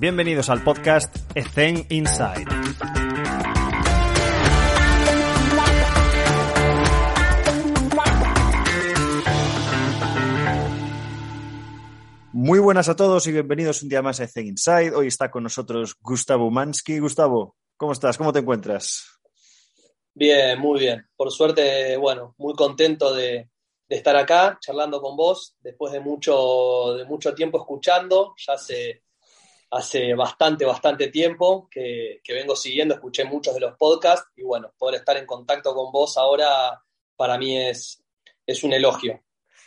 Bienvenidos al podcast Ethen Inside. Muy buenas a todos y bienvenidos un día más a Ethen Inside. Hoy está con nosotros Gustavo Mansky. Gustavo, ¿cómo estás? ¿Cómo te encuentras? Bien, muy bien. Por suerte, bueno, muy contento de, de estar acá charlando con vos después de mucho, de mucho tiempo escuchando. Ya hace, hace bastante, bastante tiempo que, que vengo siguiendo, escuché muchos de los podcasts y bueno, poder estar en contacto con vos ahora para mí es, es un elogio.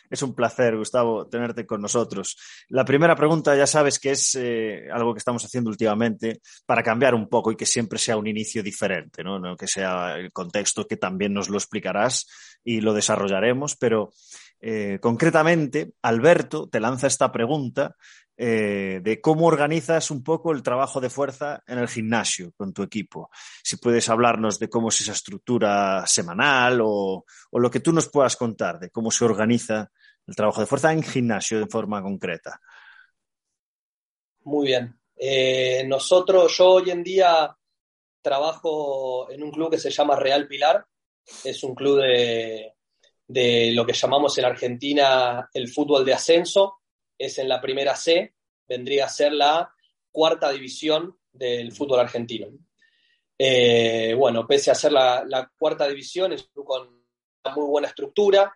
Es un placer, Gustavo, tenerte con nosotros. La primera pregunta, ya sabes que es eh, algo que estamos haciendo últimamente para cambiar un poco y que siempre sea un inicio diferente, ¿no? ¿no? que sea el contexto que también nos lo explicarás y lo desarrollaremos, pero eh, concretamente, Alberto te lanza esta pregunta eh, de cómo organizas un poco el trabajo de fuerza en el gimnasio con tu equipo. Si puedes hablarnos de cómo es esa estructura semanal o, o, lo que tú nos puedas contar de cómo se organiza el trabajo de fuerza en gimnasio de forma concreta. Muy bien. Eh, nosotros, yo hoy en día trabajo en un club que se llama Real Pilar. Es un club de, de lo que llamamos en Argentina el fútbol de ascenso es en la primera C, vendría a ser la cuarta división del fútbol argentino. Eh, bueno, pese a ser la, cuarta división, es con una muy buena estructura.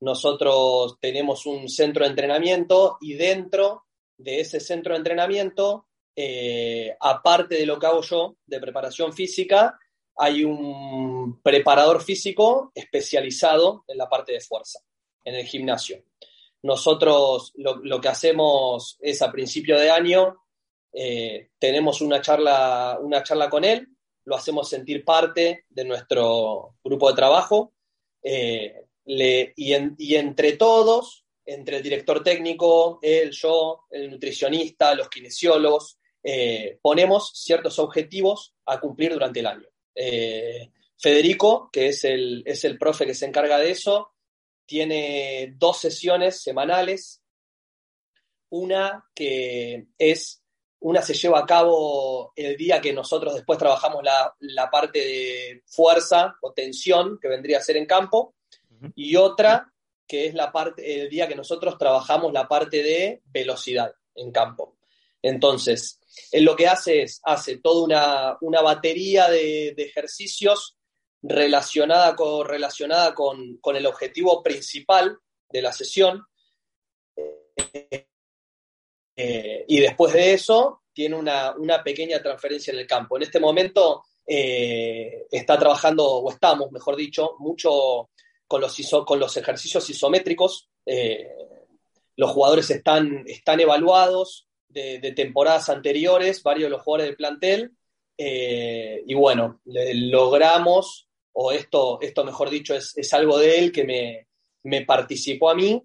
Nosotros tenemos un centro de entrenamiento y dentro de ese centro de entrenamiento, eh, aparte de lo que hago yo de preparación física, hay un preparador físico especializado en la parte de fuerza, en el gimnasio. Nosotros lo, que hacemos es a principio de año, eh, tenemos una charla, una charla con él, lo hacemos sentir parte de nuestro grupo de trabajo eh, y, en, y, entre todos, entre el director técnico, él, yo, el nutricionista, los kinesiólogos, eh, ponemos ciertos objetivos a cumplir durante el año. Federico, que es el, es el profe que se encarga de eso, tiene dos sesiones semanales. Una que es, una se lleva a cabo el día que nosotros después trabajamos la, la parte de fuerza o tensión, que vendría a ser en campo, y otra que es la parte, el día que nosotros trabajamos la parte de velocidad en campo. Entonces, él lo que hace es, hace toda una, una batería de, de ejercicios relacionada con, relacionada con, con el objetivo principal de la sesión. Eh, y después de eso, tiene una, una, pequeña transferencia en el campo. En este momento eh, está trabajando, o estamos, mejor dicho, mucho con los, con los ejercicios isométricos. Eh, los jugadores están, están evaluados de, temporadas anteriores, varios de los jugadores del plantel, y bueno, logramos o esto, esto mejor dicho, es, algo de él que me, me participó a mí,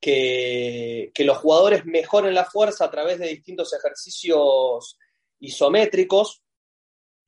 que, que, los jugadores mejoren la fuerza a través de distintos ejercicios isométricos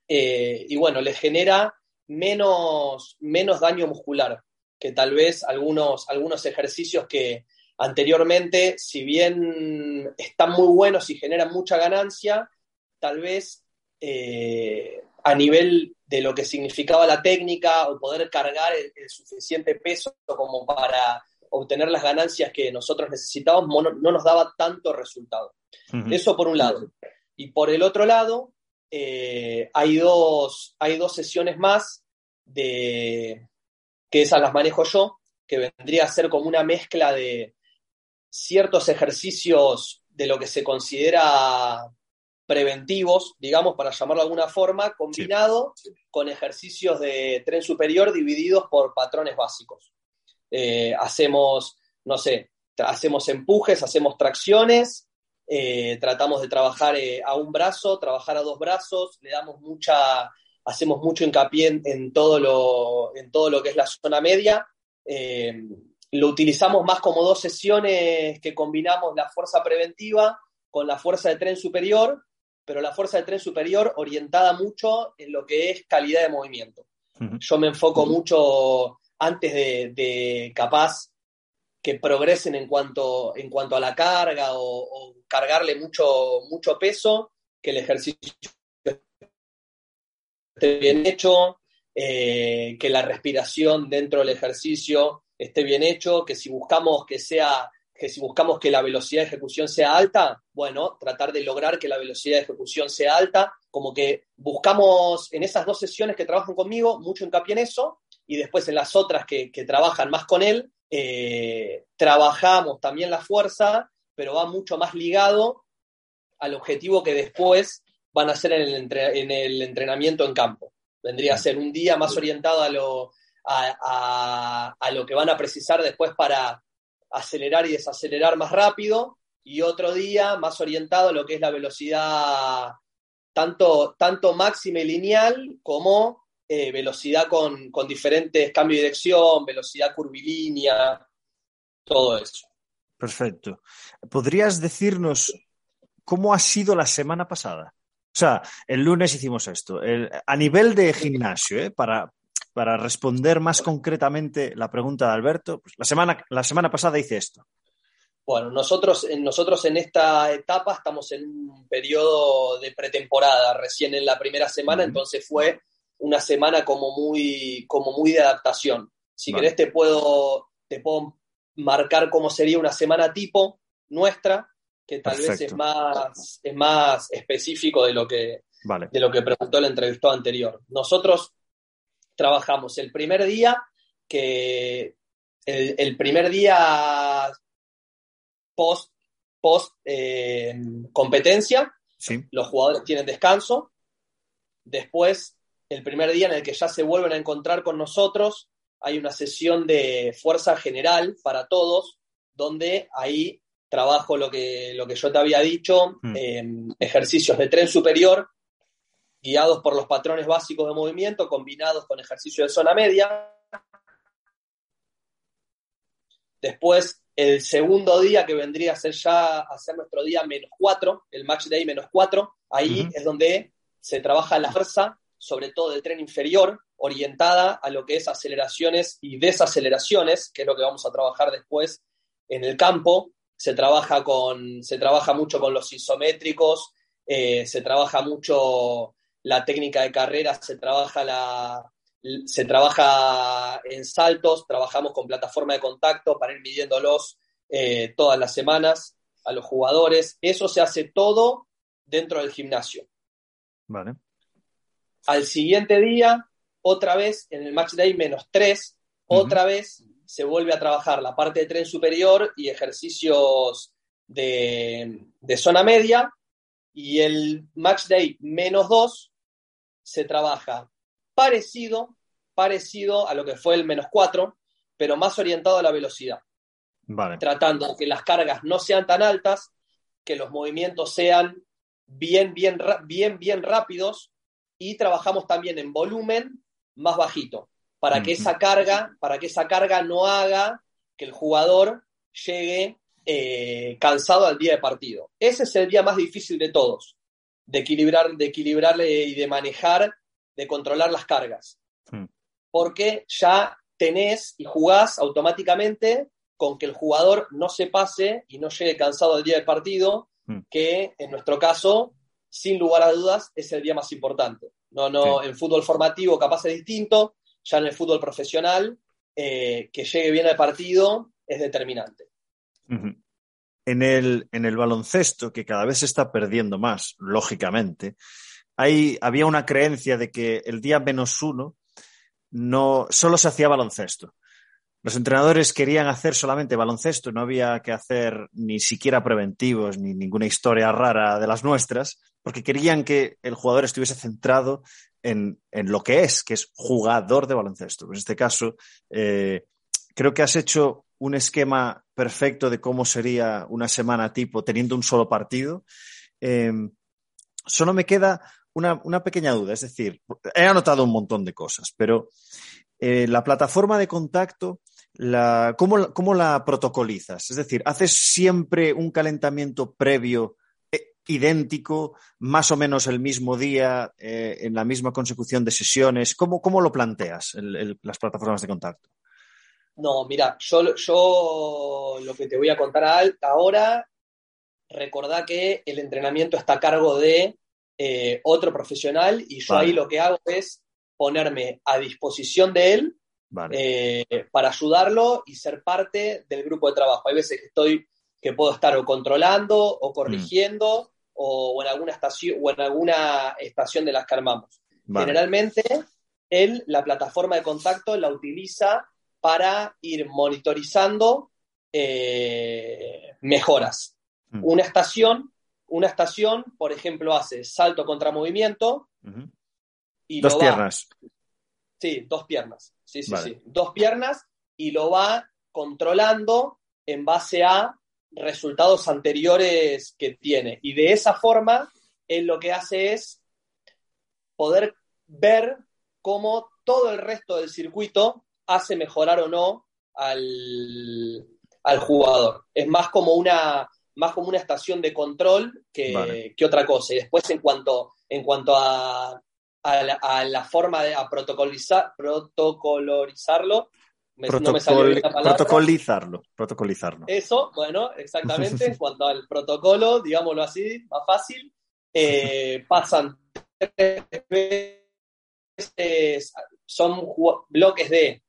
eh, y bueno, les genera menos, menos daño muscular que tal vez algunos, algunos ejercicios que anteriormente, si bien están muy buenos y generan mucha ganancia, tal vez eh, a nivel de lo que significaba la técnica o poder cargar el, el, suficiente peso como para obtener las ganancias que nosotros necesitábamos, no, no nos daba tanto resultado. Uh -huh. Eso por un lado. Y por el otro lado, eh, hay, dos, hay dos sesiones más de que esas las manejo yo, que vendría a ser como una mezcla de ciertos ejercicios de lo que se considera preventivos, digamos, para llamarlo de alguna forma, combinado sí. con ejercicios de tren superior divididos por patrones básicos. Eh, hacemos, no sé, hacemos empujes, hacemos tracciones eh, tratamos de trabajar eh, a un brazo, trabajar a dos brazos, le damos mucha, hacemos mucho hincapié en, todo, lo, en todo lo que es la zona media. Lo utilizamos más como dos sesiones que combinamos la fuerza preventiva con la fuerza de tren superior, pero la fuerza de tren superior orientada mucho en lo que es calidad de movimiento. Yo me enfoco mucho antes de, capaz que progresen en cuanto, en cuanto a la carga o, cargarle mucho, mucho peso, que el ejercicio esté bien hecho, eh, que la respiración dentro del ejercicio esté bien hecho, que si buscamos que sea que si buscamos que la velocidad de ejecución sea alta, bueno, tratar de lograr que la velocidad de ejecución sea alta, como que buscamos en esas dos sesiones que trabajan conmigo mucho hincapié en eso, y después en las otras que, trabajan más con él, eh, trabajamos también la fuerza, pero va mucho más ligado al objetivo que después van a hacer en el, en el entrenamiento en campo. Vendría a ser un día más orientado a lo, a, lo que van a precisar después para acelerar y desacelerar más rápido, y otro día más orientado a lo que es la velocidad tanto, tanto máxima y lineal como eh, velocidad con, con, diferentes cambios de dirección, velocidad curvilínea, todo eso. Perfecto. ¿Podrías decirnos cómo ha sido la semana pasada? O sea, el lunes hicimos esto. a nivel de gimnasio, ¿eh? para, para responder más concretamente la pregunta de Alberto, pues la, semana, la semana pasada hice esto. Bueno, nosotros, nosotros en esta etapa estamos en un periodo de pretemporada, recién en la primera semana, entonces fue una semana como muy, como muy de adaptación. Si querés te puedo, te puedo marcar cómo sería una semana tipo nuestra, que tal vez es más, es más específico de lo que, de lo que preguntó el entrevistado anterior. Nosotros trabajamos el primer día, que el, primer día post, post eh, competencia, los jugadores tienen descanso. Después, el primer día en el que ya se vuelven a encontrar con nosotros, hay una sesión de fuerza general para todos, donde ahí trabajo lo que, lo que yo te había dicho, mm. em, ejercicios de tren superior, guiados por los patrones básicos de movimiento combinados con ejercicio de zona media. Después, el segundo día que vendría a ser ya a ser nuestro día menos 4, el match day menos 4, ahí es donde se trabaja la fuerza, sobre todo del tren inferior, orientada a lo que es aceleraciones y desaceleraciones, que es lo que vamos a trabajar después en el campo. Se trabaja, con, se trabaja mucho con los isométricos, eh, se trabaja mucho la técnica de carrera se trabaja, la, se trabaja en saltos, trabajamos con plataforma de contacto para ir midiéndolos eh, todas las semanas a los jugadores. Eso se hace todo dentro del gimnasio. Vale. Al siguiente día, otra vez en el match day menos 3, otra vez se vuelve a trabajar la parte de tren superior y ejercicios de, de zona media. Y el match day menos 2 se trabaja parecido, parecido a lo que fue el menos 4, pero más orientado a la velocidad. Tratando de que las cargas no sean tan altas, que los movimientos sean bien, bien, bien, bien rápidos y trabajamos también en volumen más bajito, para que esa carga, para que esa carga no haga que el jugador llegue eh, cansado al día de partido. Ese es el día más difícil de todos, de equilibrar, de equilibrar y de manejar, de controlar las cargas. Hmm. Porque ya tenés y jugás automáticamente con que el jugador no se pase y no llegue cansado al día del partido, hmm. que en nuestro caso, sin lugar a dudas, es el día más importante. No, no, en fútbol formativo capaz es distinto, ya en el fútbol profesional, eh, que llegue bien al partido es determinante en el, en el baloncesto, que cada vez se está perdiendo más, lógicamente, hay, había una creencia de que el día menos uno no solo se hacía baloncesto. Los entrenadores querían hacer solamente baloncesto, no había que hacer ni siquiera preventivos ni ninguna historia rara de las nuestras, porque querían que el jugador estuviese centrado en, en lo que es, que es jugador de baloncesto. En este caso, eh, creo que has hecho un esquema perfecto de cómo sería una semana tipo teniendo un solo partido. Em, solo me queda una, pequeña duda, es decir, he anotado un montón de cosas, pero eh, la plataforma de contacto, la, ¿cómo, ¿cómo, la protocolizas? Es decir, ¿haces siempre un calentamiento previo eh, idéntico, más o menos el mismo día, eh, en la misma consecución de sesiones? ¿Cómo, cómo lo planteas las plataformas de contacto? No, mira, yo, yo lo que te voy a contar ahora, recordá que el entrenamiento está a cargo de eh, otro profesional y yo ahí lo que hago es ponerme a disposición de él eh, para ayudarlo y ser parte del grupo de trabajo. Hay veces que estoy, que puedo estar o controlando o corrigiendo o, en alguna estación, o en alguna estación de las que armamos. Generalmente, él, la plataforma de contacto, la utiliza para ir monitorizando eh, mejoras. Mm. Una estación, una estación, por ejemplo, hace salto contra movimiento y dos piernas. Sí, dos piernas. Sí, sí, sí. Dos piernas y lo va controlando en base a resultados anteriores que tiene. Y de esa forma, él lo que hace es poder ver cómo todo el resto del circuito hace mejorar o no al, jugador. Es más como una, más como una estación de control que, otra cosa. Y después en cuanto, en cuanto a, a, la, forma de protocolizar, protocolorizarlo, no me salió la protocolizarlo, protocolizarlo. Eso, bueno, exactamente. en cuanto al protocolo, digámoslo así, más fácil, eh, pasan tres veces, son bloques de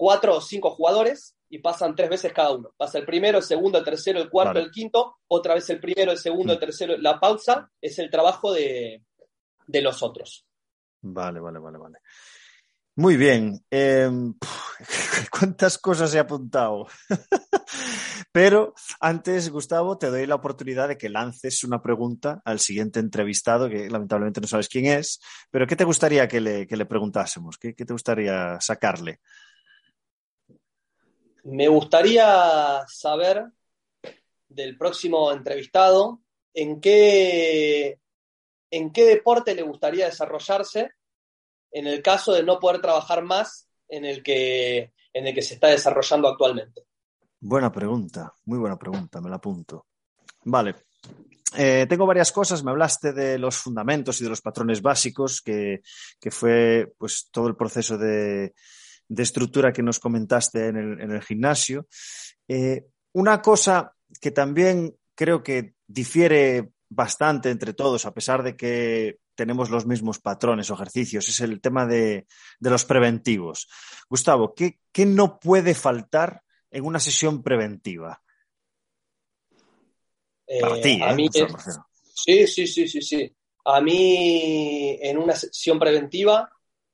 cuatro o cinco jugadores y pasan tres veces cada uno. Pasa el primero, el segundo, el tercero, el cuarto, el quinto, otra vez el primero, el segundo, el mm. tercero. La pausa es el trabajo de, los otros. Vale, vale, vale, vale. Muy bien. Em, ¿Cuántas cosas he apuntado? Pero antes, Gustavo, te doy la oportunidad de que lances una pregunta al siguiente entrevistado, que lamentablemente no sabes quién es, pero ¿qué te gustaría que le, preguntásemos? ¿Qué, ¿Qué, te gustaría sacarle? Me gustaría saber del próximo entrevistado en qué, en qué deporte le gustaría desarrollarse en el caso de no poder trabajar más en el que, en el que se está desarrollando actualmente. Buena pregunta, muy buena pregunta, me la apunto. Vale. Eh, tengo varias cosas. Me hablaste de los fundamentos y de los patrones básicos, que, que fue pues todo el proceso de, de estructura que nos comentaste en el, gimnasio. Eh, una cosa que también creo que difiere bastante entre todos, a pesar de que tenemos los mismos patrones o ejercicios, es el tema de, los preventivos. Gustavo, ¿qué, no puede faltar en una sesión preventiva? Eh, Para ti, ¿eh? Sí, sí, sí, sí, sí. A mí, en una sesión preventiva,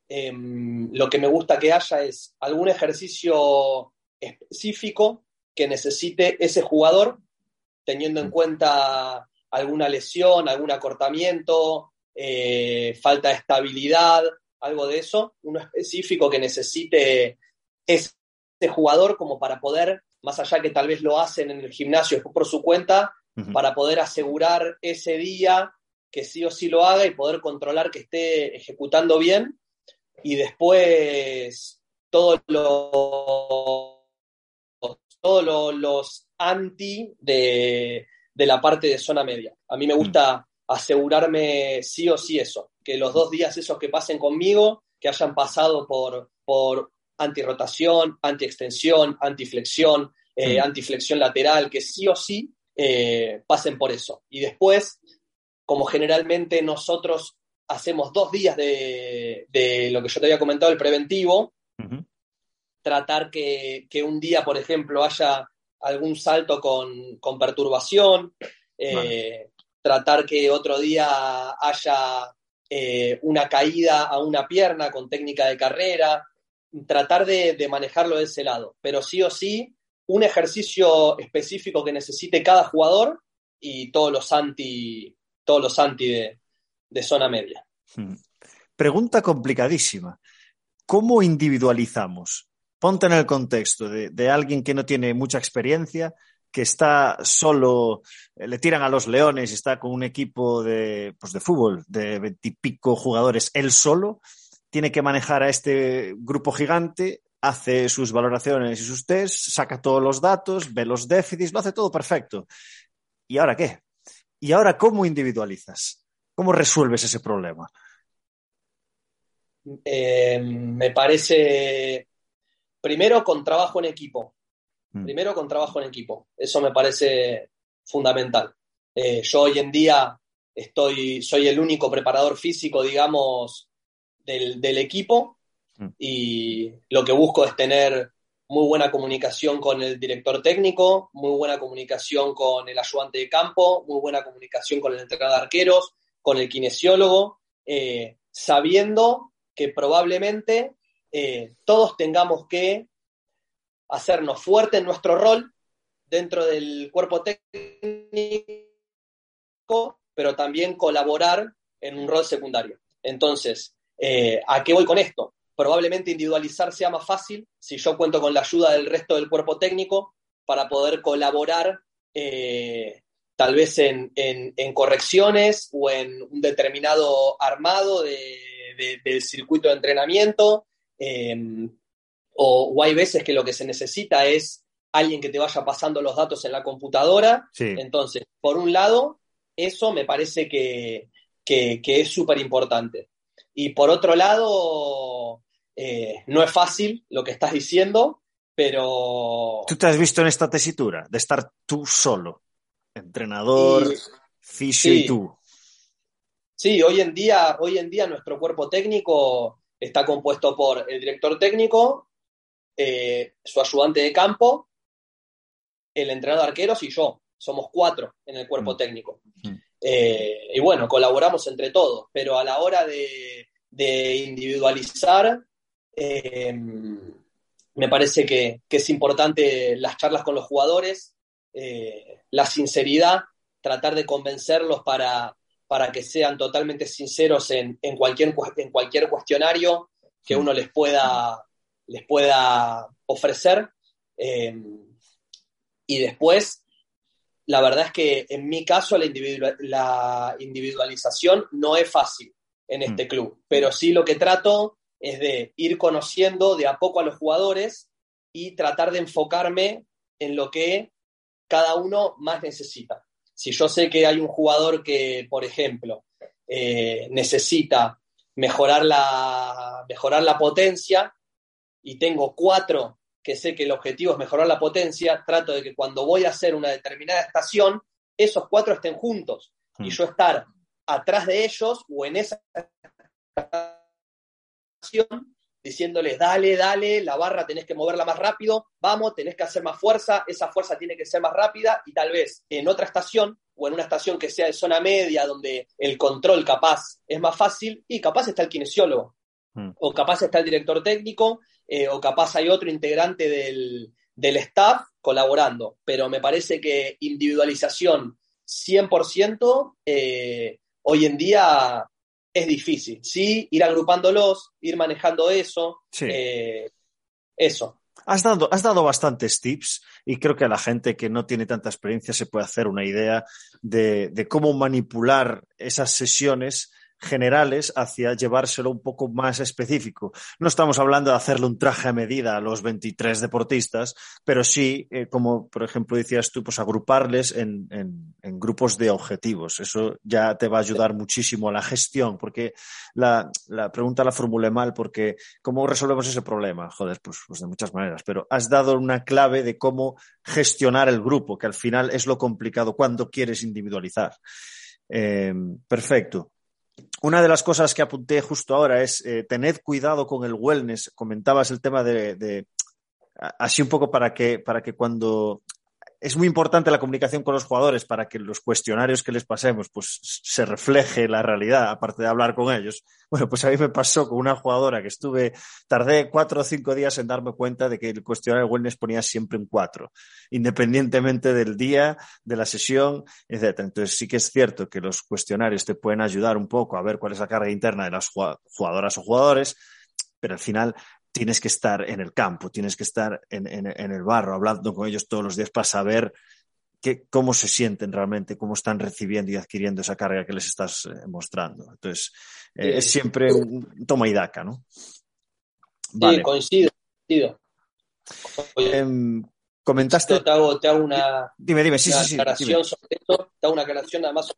Em, lo que me gusta que haya es algún ejercicio específico que necesite ese jugador, teniendo en cuenta alguna lesión, algún acortamiento, eh, falta de estabilidad, algo de eso, uno específico que necesite ese jugador como para poder, más allá que tal vez lo hacen en el gimnasio por su cuenta, para poder asegurar ese día que sí o sí lo haga y poder controlar que esté ejecutando bien y después todos los, todos los, anti de, la parte de zona media. A mí me gusta asegurarme sí o sí eso, que los dos días esos que pasen conmigo, que hayan pasado por, por antirrotación, antiextensión, antiflexión, eh, antiflexión lateral, que sí o sí eh, pasen por eso. Y después, como generalmente nosotros hacemos dos días de, lo que yo te había comentado, el preventivo, tratar que, un día, por ejemplo, haya algún salto con, perturbación, eh, tratar que otro día haya eh, una caída a una pierna con técnica de carrera, tratar de, manejarlo de ese lado, pero sí o sí, un ejercicio específico que necesite cada jugador y todos los anti, todos los anti de, de zona media. Hmm. Pregunta complicadísima. ¿Cómo individualizamos? ponte en el contexto de, de alguien que no tiene mucha experiencia, que está solo, eh, le tiran a los leones y está con un equipo de, pues de fútbol de veintipico jugadores él solo, tiene que manejar a este grupo gigante, hace sus valoraciones y sus tests, saca todos los datos, ve los déficits, lo hace todo perfecto. ¿Y ahora qué? ¿Y ahora cómo individualizas? ¿Cómo resuelves ese problema? Eh, me parece, primero, con trabajo en equipo. Mm. Primero con trabajo en equipo. Eso me parece fundamental. Eh, yo hoy en día estoy, soy el único preparador físico, digamos, del, del equipo mm. y lo que busco es tener muy buena comunicación con el director técnico, muy buena comunicación con el ayudante de campo, muy buena comunicación con el entrenador de arqueros, con el kinesiólogo, eh, sabiendo que probablemente eh, todos tengamos que hacernos fuerte en nuestro rol dentro del cuerpo técnico, pero también colaborar en un rol secundario. Entonces, eh, ¿a qué voy con esto? Probablemente individualizar sea más fácil si yo cuento con la ayuda del resto del cuerpo técnico para poder colaborar tal vez en, correcciones o en un determinado armado del circuito de entrenamiento. Eh, o, hay veces que lo que se necesita es alguien que te vaya pasando los datos en la computadora. Entonces, por un lado, eso me parece que, es súper importante. Y por otro lado, eh, no es fácil lo que estás diciendo, pero... ¿Tú te has visto en esta tesitura de estar tú solo? Entrenador, fisio y tú. Sí, hoy en día, hoy en día nuestro cuerpo técnico está compuesto por el director técnico, eh, su ayudante de campo, el entrenador de arqueros y yo. Somos cuatro en el cuerpo mm. técnico. Mm. Eh, y bueno, colaboramos entre todos, pero a la hora de, individualizar, eh, me parece que, es importante las charlas con los jugadores, la sinceridad, tratar de convencerlos para, para que sean totalmente sinceros en, en, cualquier, en cualquier cuestionario que mm. uno les pueda, les pueda ofrecer. Eh, y después, la verdad es que en mi caso la, individualización no es fácil en este mm. club, pero sí lo que trato es de ir conociendo de a poco a los jugadores y tratar de enfocarme en lo que cada uno más necesita. Si yo sé que hay un jugador que, por ejemplo, eh, necesita mejorar la, mejorar la potencia, y tengo cuatro que sé que el objetivo es mejorar la potencia, trato de que cuando voy a hacer una determinada estación, esos cuatro estén juntos y hmm. yo estar atrás de ellos o en esa estación diciéndoles, dale, dale, la barra tenés que moverla más rápido, vamos, tenés que hacer más fuerza, esa fuerza tiene que ser más rápida y tal vez en otra estación o en una estación que sea de zona media donde el control capaz es más fácil y capaz está el kinesiólogo hmm. o capaz está el director técnico eh, o capaz hay otro integrante del, staff colaborando, pero me parece que individualización 100% eh, hoy en día es difícil, ¿sí? Ir agrupándolos, ir manejando eso, eh, eso. Has dado, has dado bastantes tips y creo que a la gente que no tiene tanta experiencia se puede hacer una idea de, de cómo manipular esas sesiones generales hacia llevárselo un poco más específico. No estamos hablando de hacerle un traje a medida a los 23 deportistas, pero sí, eh, como por ejemplo decías tú, pues agruparles en, grupos de objetivos. Eso ya te va a ayudar muchísimo a la gestión, porque la, pregunta la formulé mal, porque ¿cómo resolvemos ese problema? Joder, pues, pues de muchas maneras, pero has dado una clave de cómo gestionar el grupo, que al final es lo complicado cuando quieres individualizar. Eh, perfecto. Una de las cosas que apunté justo ahora es eh, tened cuidado con el wellness. Comentabas el tema de, de así un poco para que, para que cuando es muy importante la comunicación con los jugadores para que los cuestionarios que les pasemos pues se refleje la realidad, aparte de hablar con ellos. Bueno, pues a mí me pasó con una jugadora que estuve, tardé cuatro o cinco días en darme cuenta de que el cuestionario wellness ponía siempre un cuatro, independientemente del día, de la sesión, etc. Entonces sí que es cierto que los cuestionarios te pueden ayudar un poco a ver cuál es la carga interna de las jugadoras o jugadores, pero al final tienes que estar en el campo, tienes que estar en, el barro, hablando con ellos todos los días para saber cómo se sienten realmente, cómo están recibiendo y adquiriendo esa carga que les estás eh, mostrando. Entonces, eh, es siempre un toma y daca, ¿no? Sí, coincido. Em, comentaste. Te hago, te hago, una, dime, dime, sí, sí, aclaración sobre esto, te hago una aclaración nada más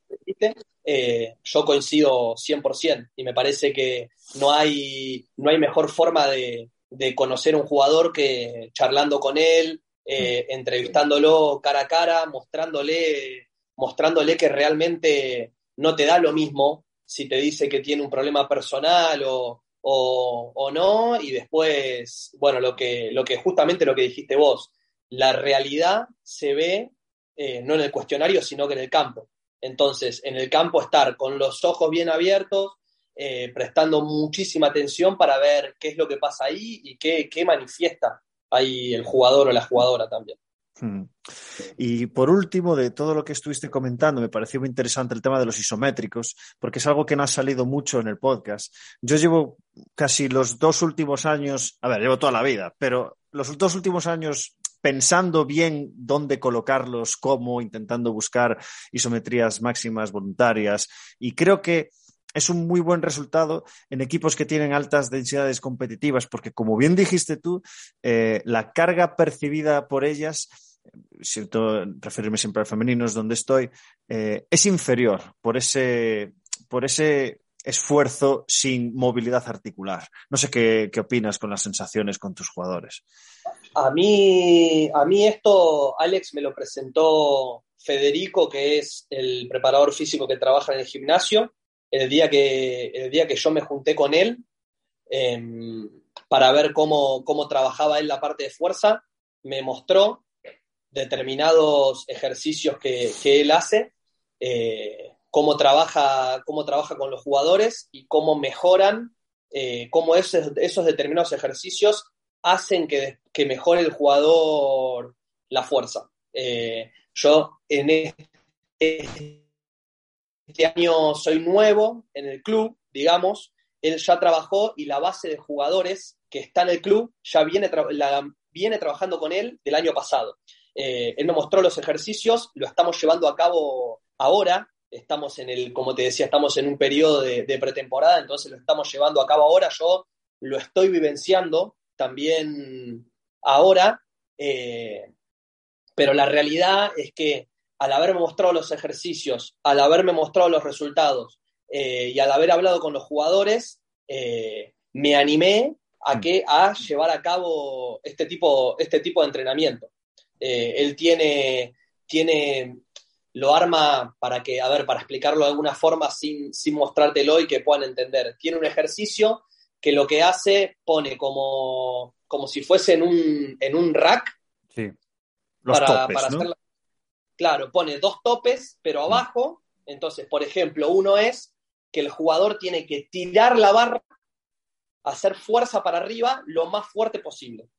eh, yo coincido 100% y me parece que no hay, no hay mejor forma de, de conocer un jugador que charlando con él, eh, entrevistándolo cara a cara, mostrándole, mostrándole que realmente no te da lo mismo si te dice que tiene un problema personal o, o, no, y después, bueno, lo que, lo que justamente lo que dijiste vos, la realidad se ve eh, no en el cuestionario, sino que en el campo. Entonces, en el campo estar con los ojos bien abiertos, eh, prestando muchísima atención para ver qué es lo que pasa ahí y qué, qué manifiesta ahí el jugador o la jugadora también. Hmm. Y por último, de todo lo que estuviste comentando, me pareció muy interesante el tema de los isométricos, porque es algo que no ha salido mucho en el podcast. Yo llevo casi los dos últimos años, a ver, llevo toda la vida, pero los dos últimos años pensando bien dónde colocarlos, cómo, intentando buscar isometrías máximas voluntarias. Y creo que es un muy buen resultado en equipos que tienen altas densidades competitivas, porque como bien dijiste tú, eh, la carga percibida por ellas, siento referirme siempre a femeninos donde estoy, eh, es inferior por ese, por ese esfuerzo sin movilidad articular. No sé qué, qué, opinas con las sensaciones con tus jugadores. A mí, a mí esto, Alex, me lo presentó Federico, que es el preparador físico que trabaja en el gimnasio, el día que, el día que yo me junté con él em, para ver cómo, cómo trabajaba él la parte de fuerza, me mostró determinados ejercicios que, que él hace, eh, cómo, trabaja, cómo trabaja con los jugadores y cómo mejoran, eh, cómo esos, esos determinados ejercicios hacen que, que, mejore el jugador la fuerza. Eh, yo en este año soy nuevo en el club, digamos, él ya trabajó y la base de jugadores que está en el club ya viene, viene trabajando con él del año pasado. Eh, él me mostró los ejercicios, lo estamos llevando a cabo ahora, estamos en el, como te decía, estamos en un periodo de, pretemporada, entonces lo estamos llevando a cabo ahora, yo lo estoy vivenciando también ahora, eh, pero la realidad es que al haberme mostrado los ejercicios, al haberme mostrado los resultados eh, y al haber hablado con los jugadores, eh, me animé a, mm. que, a llevar a cabo este tipo, este tipo de entrenamiento. Él tiene, tiene, lo arma para que, a ver, para explicarlo de alguna forma sin, sin mostrártelo y que puedan entender. Tiene un ejercicio que lo que hace pone como, como si fuese en un, en un rack sí. Los para, para hacer la, Claro, pone dos topes, pero mm. abajo. Entonces, por ejemplo, uno es que el jugador tiene que tirar la barra, hacer fuerza para arriba lo más fuerte posible.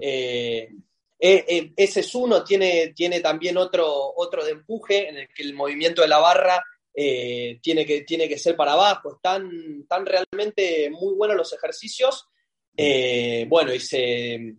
Eh, eh, eh, ese es uno, tiene, tiene también otro, otro de empuje en el que el movimiento de la barra tiene, que, tiene que ser para abajo. Están, están realmente muy buenos los ejercicios. bueno, y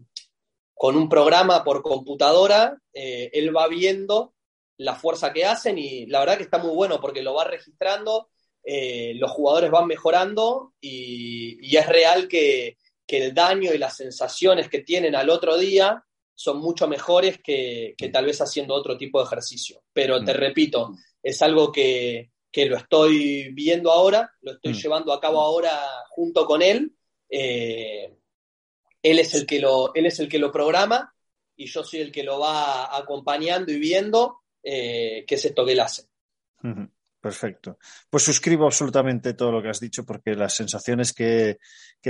con un programa por computadora, él va viendo la fuerza que hacen y la verdad que está muy bueno porque lo va registrando, eh, los jugadores van mejorando y, es real que, el daño y las sensaciones que tienen al otro día son mucho mejores que, tal vez haciendo otro tipo de ejercicio. Pero te mm. repito, es algo que, lo estoy viendo ahora, lo estoy mm. llevando a cabo ahora junto con él. Eh, él, es el que lo, él es el que lo programa y yo soy el que lo va acompañando y viendo eh, qué es esto que él hace. Perfecto. Pues suscribo absolutamente todo lo que has dicho porque las sensaciones que,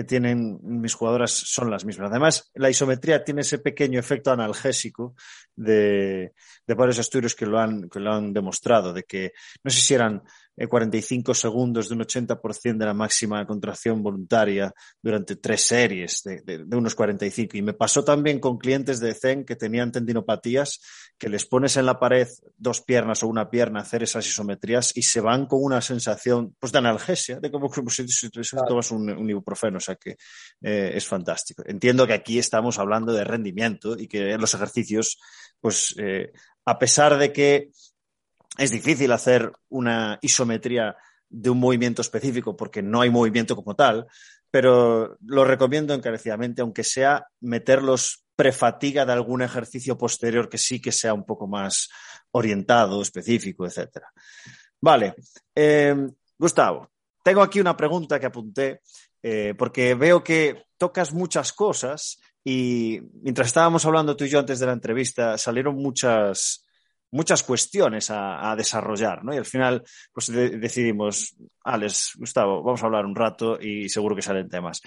tienen mis jugadoras son las mismas. Además, la isometría tiene ese pequeño efecto analgésico de, varios estudios que lo, han, que lo han demostrado, de que no sé si eran 45 segundos de un 80% de la máxima contracción voluntaria durante tres series de, de, de, unos 45. Y me pasó también con clientes de Zen que tenían tendinopatías, que les pones en la pared dos piernas o una pierna a hacer esas isometrías y se van con una sensación pues, de analgesia, de como si, si, si claro. tomas un, un, ibuprofeno, o sea que eh, es fantástico. Entiendo que aquí estamos hablando de rendimiento y que en los ejercicios, pues eh, a pesar de que es difícil hacer una isometría de un movimiento específico porque no hay movimiento como tal, pero lo recomiendo encarecidamente, aunque sea meterlos prefatiga de algún ejercicio posterior que sí que sea un poco más orientado, específico, etc. Vale. Eh, Gustavo, tengo aquí una pregunta que apunté eh, porque veo que tocas muchas cosas y mientras estábamos hablando tú y yo antes de la entrevista salieron muchas, muchas cuestiones a, desarrollar, ¿no? Y al final, pues de, decidimos, Alex, Gustavo, vamos a hablar un rato y seguro que salen temas.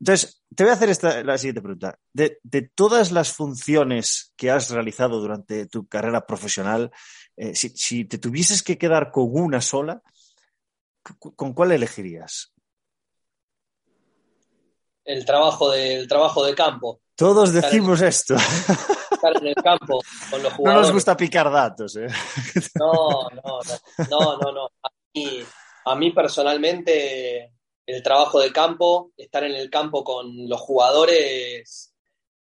Entonces, te voy a hacer la siguiente pregunta. De, todas las funciones que has realizado durante tu carrera profesional, eh, si, si, te tuvieses que quedar con una sola, ¿con cuál elegirías? El trabajo de, el trabajo de campo. Todos decimos esto. Estar en el campo con los jugadores. No nos gusta picar datos. ¿eh? No, no, no, no, no, no. A mí, a mí personalmente el trabajo de campo, estar en el campo con los jugadores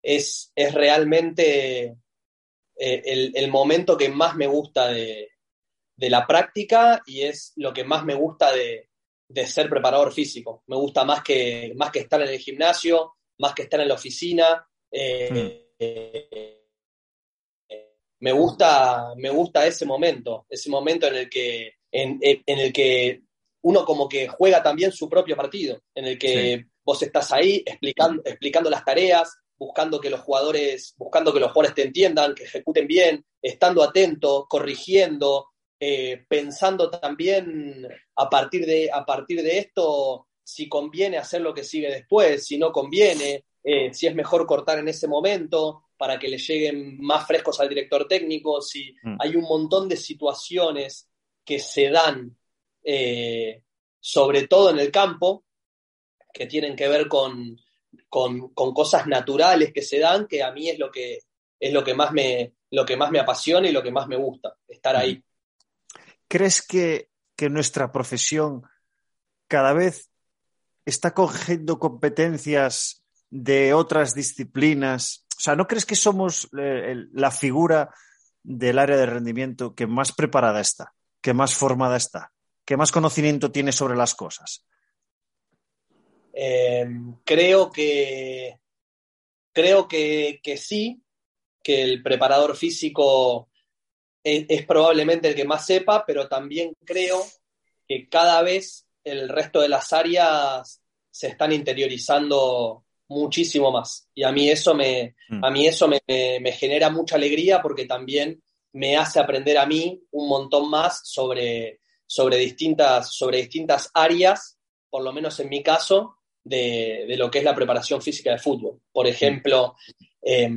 es, es realmente eh, el, el, momento que más me gusta de, de, la práctica y es lo que más me gusta de, de, ser preparador físico. Me gusta más que, más que estar en el gimnasio, más que estar en la oficina. Eh, mm. eh, me, gusta, me gusta ese momento, ese momento en el que, en, en el que uno como que juega también su propio partido, en el que sí. vos estás ahí explicando, explicando las tareas, buscando que los jugadores, buscando que los jugadores te entiendan, que ejecuten bien, estando atento, corrigiendo, eh, pensando también a partir, de, a partir de esto si conviene hacer lo que sigue después, si no conviene, eh, si es mejor cortar en ese momento para que le lleguen más frescos al director técnico, si mm. hay un montón de situaciones que se dan eh, sobre todo en el campo, que tienen que ver con, con, con, cosas naturales que se dan, que a mí es lo que, es lo que, más, me, lo que más me apasiona y lo que más me gusta, estar ahí. ¿Crees que, que nuestra profesión cada vez está cogiendo competencias de otras disciplinas? O sea, ¿no crees que somos eh, la figura del área de rendimiento que más preparada está, que más formada está? que más conocimiento tiene sobre las cosas? Eh, creo que creo que, sí, que el preparador físico es, es, probablemente el que más sepa, pero también creo que cada vez el resto de las áreas se están interiorizando muchísimo más. Y a mí eso me, mm. a mí eso me, me genera mucha alegría porque también me hace aprender a mí un montón más sobre, sobre distintas, sobre distintas áreas, por lo menos en mi caso, de, de lo que es la preparación física de fútbol. Por ejemplo, eh,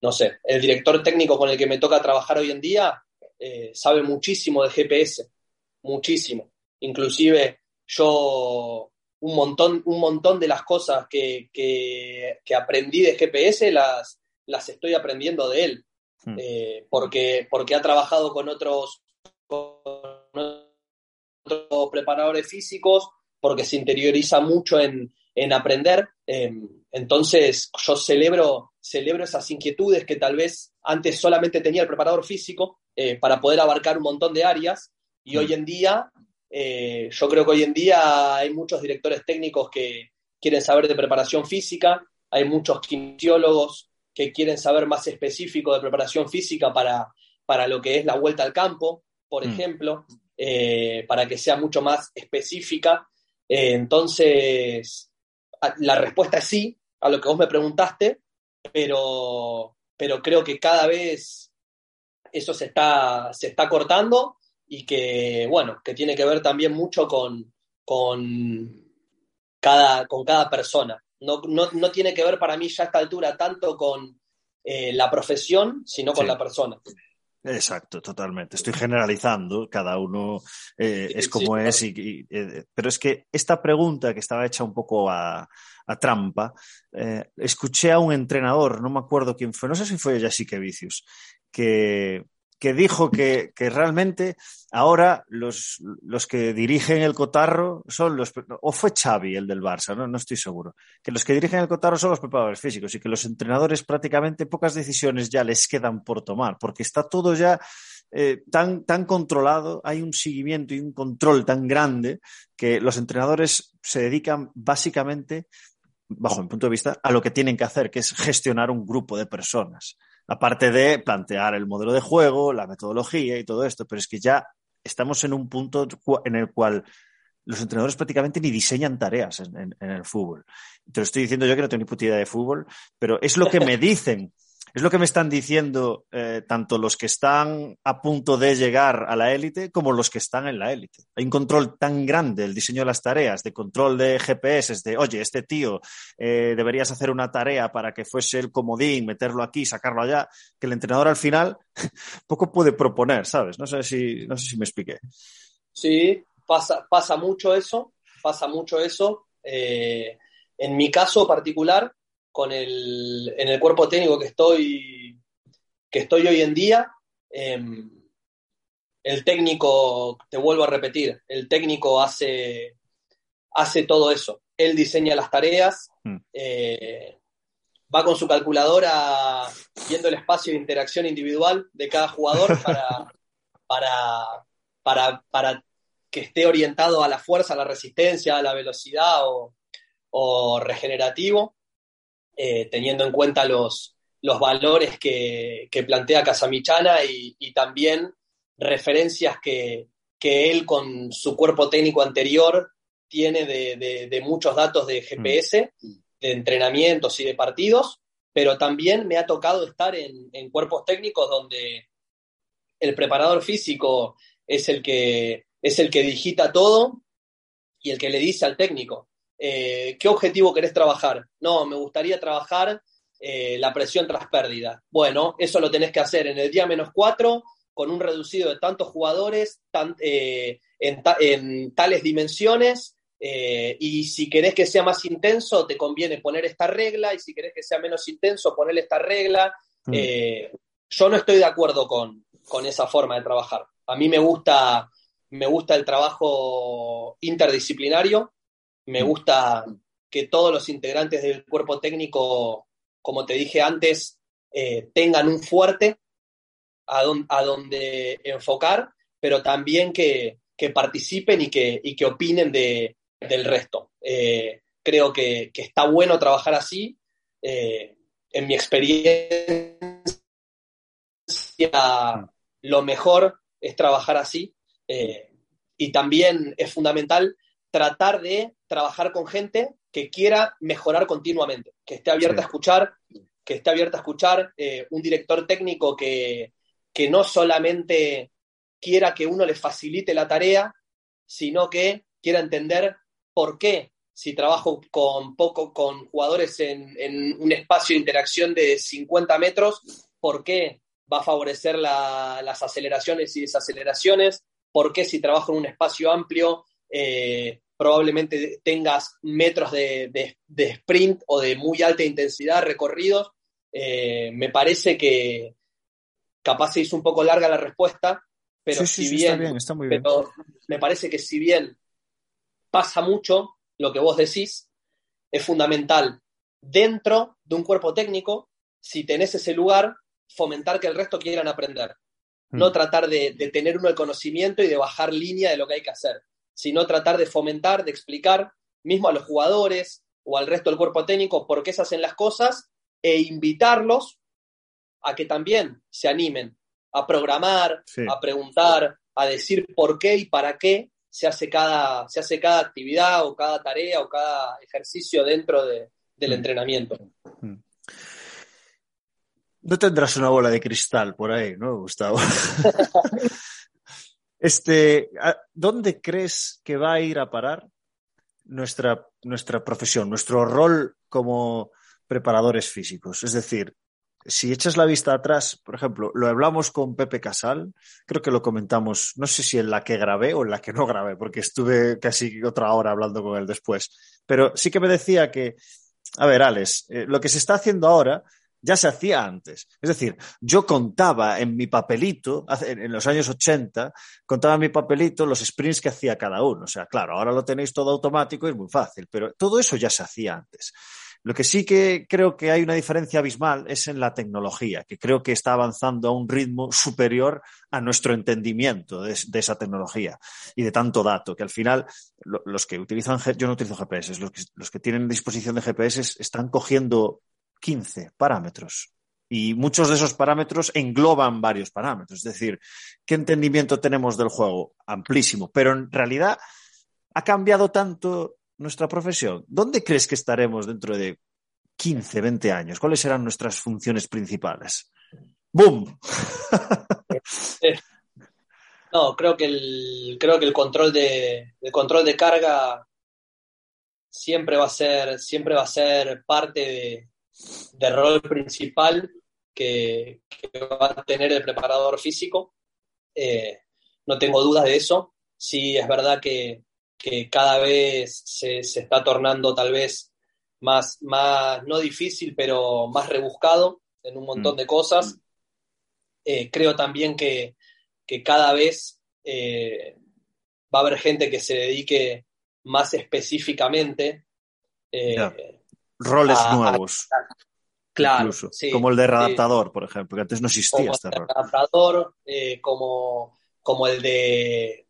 no sé, el director técnico con el que me toca trabajar hoy en día eh, sabe muchísimo de GPS, muchísimo. Inclusive yo un montón, un montón de las cosas que, que, que aprendí de GPS las, las estoy aprendiendo de él, hmm. eh, porque, porque ha trabajado con otros, con otros preparadores físicos, porque se interioriza mucho en, en aprender. Eh, entonces, yo celebro, celebro esas inquietudes que tal vez antes solamente tenía el preparador físico eh, para poder abarcar un montón de áreas y mm. hoy en día, eh, yo creo que hoy en día hay muchos directores técnicos que quieren saber de preparación física, hay muchos kinesiólogos que quieren saber más específico de preparación física para, para lo que es la vuelta al campo, por mm. ejemplo eh, para que sea mucho más específica. Eh, entonces, la respuesta es sí a lo que vos me preguntaste, pero, pero creo que cada vez eso se está, se está cortando y que, bueno, que tiene que ver también mucho con, con, cada, con cada persona. No, no, no, tiene que ver para mí ya a esta altura tanto con eh, la profesión, sino con sí. la persona. Exacto, totalmente. Estoy generalizando, cada uno eh, es como es, y, eh, pero es que esta pregunta que estaba hecha un poco a, trampa, eh, escuché a un entrenador, no me acuerdo quién fue, no sé si fue Jessica Vicius, que, que dijo que, que realmente ahora los, los, que dirigen el cotarro son los, o fue Xavi el del Barça, ¿no? no estoy seguro, que los que dirigen el cotarro son los preparadores físicos y que los entrenadores prácticamente pocas decisiones ya les quedan por tomar, porque está todo ya eh, tan, tan controlado, hay un seguimiento y un control tan grande que los entrenadores se dedican básicamente, bajo mi punto de vista, a lo que tienen que hacer, que es gestionar un grupo de personas aparte de plantear el modelo de juego, la metodología y todo esto, pero es que ya estamos en un punto en el cual los entrenadores prácticamente ni diseñan tareas en, el fútbol. Te lo estoy diciendo yo que no tengo ni puta idea de fútbol, pero es lo que me dicen es lo que me están diciendo eh, tanto los que están a punto de llegar a la élite como los que están en la élite. Hay un control tan grande del diseño de las tareas, de control de GPS, de, oye, este tío eh, deberías hacer una tarea para que fuese el comodín, meterlo aquí, sacarlo allá, que el entrenador al final poco puede proponer, ¿sabes? No sé si, no sé si me expliqué. Sí, pasa, pasa mucho eso, pasa mucho eso. Eh, en mi caso particular, con el, en el cuerpo técnico que estoy, que estoy hoy en día, em, el técnico, te vuelvo a repetir, el técnico hace, hace todo eso. Él diseña las tareas, mm. eh, va con su calculadora viendo el espacio de interacción individual de cada jugador para, para, para, para que esté orientado a la fuerza, a la resistencia, a la velocidad o, o regenerativo. Eh, teniendo en cuenta los, los valores que, plantea Casamichana y, y, también referencias que, él con su cuerpo técnico anterior tiene de, muchos datos de GPS, mm. de entrenamientos y de partidos, pero también me ha tocado estar en, cuerpos técnicos donde el preparador físico es el que es el que digita todo y el que le dice al técnico, eh, ¿qué objetivo querés trabajar? No, me gustaría trabajar eh, la presión tras pérdida. Bueno, eso lo tenés que hacer en el día menos cuatro, con un reducido de tantos jugadores, eh, en, tales dimensiones, y si querés que sea más intenso, te conviene poner esta regla, y si querés que sea menos intenso, ponerle esta regla. Mm. yo no estoy de acuerdo con, con esa forma de trabajar. A mí me gusta, me gusta el trabajo interdisciplinario, me mm. gusta que todos los integrantes del cuerpo técnico, como te dije antes, eh, tengan un fuerte a, donde enfocar, pero también que, participen y que, que opinen de, del resto. Eh, creo que, está bueno trabajar así. Eh, en mi experiencia, lo mejor es trabajar así. y también es fundamental tratar de trabajar con gente que quiera mejorar continuamente, que esté abierta a escuchar, que esté abierta a escuchar, eh, un director técnico que, que no solamente quiera que uno le facilite la tarea, sino que quiera entender por qué si trabajo con poco, con jugadores en, un espacio de interacción de 50 metros, por qué va a favorecer las aceleraciones y desaceleraciones, por qué si trabajo en un espacio amplio eh, probablemente tengas metros de, sprint o de muy alta intensidad recorridos. Eh, me parece que capaz se hizo un poco larga la respuesta, pero si bien, me parece que si bien pasa mucho lo que vos decís, es fundamental dentro de un cuerpo técnico, si tenés ese lugar, fomentar que el resto quieran aprender. No mm. tratar de, de tener uno el conocimiento y de bajar línea de lo que hay que hacer sino tratar de fomentar, de explicar mismo a los jugadores o al resto del cuerpo técnico por qué se hacen las cosas e invitarlos a que también se animen a programar, a preguntar, a decir por qué y para qué se hace cada, se hace cada actividad o cada tarea o cada ejercicio dentro del mm. entrenamiento. Mm. No tendrás una bola de cristal por ahí, ¿no, Gustavo? Este, ¿Dónde crees que va a ir a parar nuestra, nuestra profesión, nuestro rol como preparadores físicos? Es decir, si echas la vista atrás, por ejemplo, lo hablamos con Pepe Casal, creo que lo comentamos, no sé si en la que grabé o en la que no grabé, porque estuve casi otra hora hablando con él después, pero sí que me decía que, a ver, Alex, eh, lo que se está haciendo ahora ya se hacía antes. Es decir, yo contaba en mi papelito, en los años 80, contaba en mi papelito los sprints que hacía cada uno. O sea, claro, ahora lo tenéis todo automático y es muy fácil, pero todo eso ya se hacía antes. Lo que sí que creo que hay una diferencia abismal es en la tecnología, que creo que está avanzando a un ritmo superior a nuestro entendimiento de, esa tecnología y de tanto dato, que al final los que utilizan, yo no utilizo GPS, los que, los que tienen disposición de GPS están cogiendo 15 parámetros. Y muchos de esos parámetros engloban varios parámetros. Es decir, ¿qué entendimiento tenemos del juego? Amplísimo. Pero en realidad ha cambiado tanto nuestra profesión. ¿Dónde crees que estaremos dentro de 15, 20 años? ¿Cuáles serán nuestras funciones principales? ¡Boom! No, creo que el, creo que el control de, el control de carga siempre va a ser, siempre va a ser parte de, de rol principal que, va a tener el preparador físico. Eh, no tengo dudas de eso. Sí, es verdad que, cada vez se, está tornando tal vez más, más, no difícil, pero más rebuscado en un montón mm. de cosas. Eh, creo también que, cada vez eh, va a haber gente que se dedique más específicamente roles nuevos. claro, como el de redactador, por ejemplo, que antes no existía como este el eh, como, como el de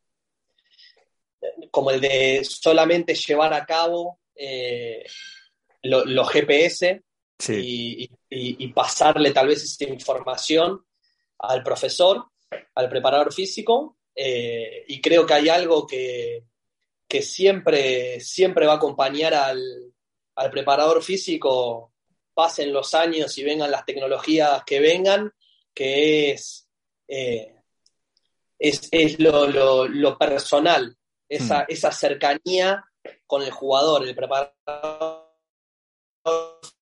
como el de solamente llevar a cabo eh, los GPS y, pasarle tal vez esa información al profesor, al preparador físico, eh, y creo que hay algo que, que siempre, siempre va a acompañar al, al preparador físico pasen los años y vengan las tecnologías que vengan, que es, eh, es, lo, personal, esa, hmm. esa cercanía con el jugador. El preparador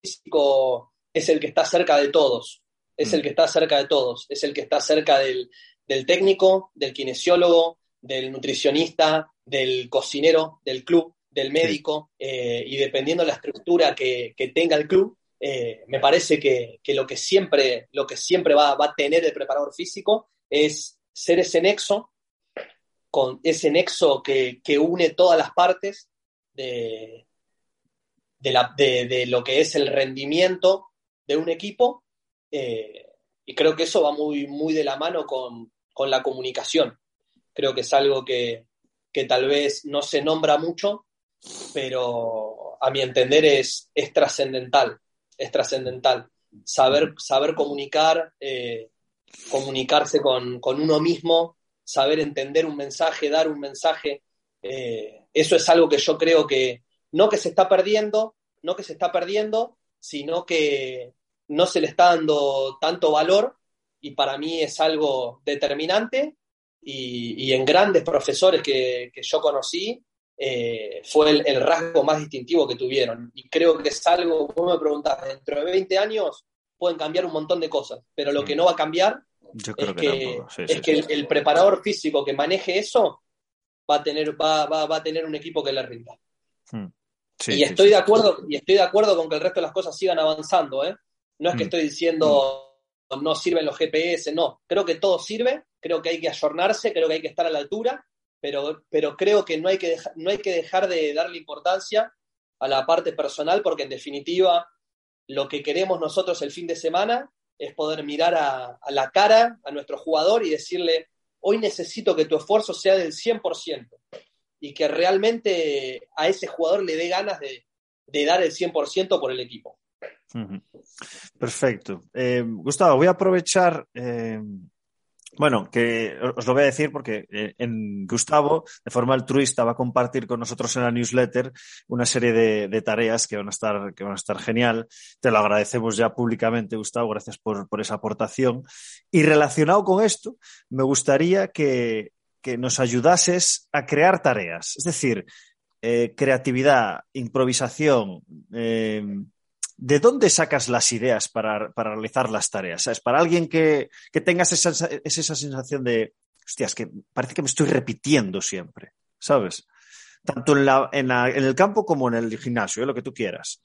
físico es el que está cerca de todos, es el hmm. que está cerca de todos, es el que está cerca del, del técnico, del kinesiólogo, del nutricionista, del cocinero, del club del médico eh, y dependiendo de la estructura que, tenga el club, eh, me parece que, lo que siempre, lo que siempre va, a tener el preparador físico es ser ese nexo, con ese nexo que, une todas las partes de, de, lo que es el rendimiento de un equipo. Eh, y creo que eso va muy, muy de la mano con, la comunicación. Creo que es algo que, que tal vez no se nombra mucho, pero a mi entender es, es trascendental, es trascendental. Saber, saber comunicar, eh, comunicarse con, uno mismo, saber entender un mensaje, dar un mensaje, eh, eso es algo que yo creo que no que se está perdiendo, no que se está perdiendo, sino que no se le está dando tanto valor y para mí es algo determinante y, en grandes profesores que, que yo conocí, eh, fue el, rasgo más distintivo que tuvieron. Y creo que es algo, como me preguntas, dentro de 20 años pueden cambiar un montón de cosas, pero lo que no va a cambiar es que, es que el, preparador físico que maneje eso va a tener, va, va, a tener un equipo que le rinda. Hmm. y estoy de acuerdo, y estoy de acuerdo con que el resto de las cosas sigan avanzando, ¿eh? No es que hmm. estoy diciendo no sirven los GPS, no. Creo que todo sirve, creo que hay que ayornarse, creo que hay que estar a la altura, pero, pero creo que no hay que, no hay que dejar de darle importancia a la parte personal, porque en definitiva lo que queremos nosotros el fin de semana es poder mirar a, la cara a nuestro jugador y decirle, hoy necesito que tu esfuerzo sea del 100% y que realmente a ese jugador le dé ganas de, dar el 100% por el equipo. Perfecto. Eh, Gustavo, voy a aprovechar eh, bueno, que os lo voy a decir porque eh, en Gustavo, de forma altruista, va a compartir con nosotros en la newsletter una serie de, tareas que van, a estar, que van a estar genial. Te lo agradecemos ya públicamente, Gustavo, gracias por, esa aportación. Y relacionado con esto, me gustaría que, nos ayudases a crear tareas, es decir, eh, creatividad, improvisación, eh, ¿de dónde sacas las ideas para, realizar las tareas? ¿Sabes? Para alguien que, que tengas esa, esa sensación de, hostias, que parece que me estoy repitiendo siempre, ¿sabes? Tanto en, la, en, en el campo como en el gimnasio, ¿eh? lo que tú quieras.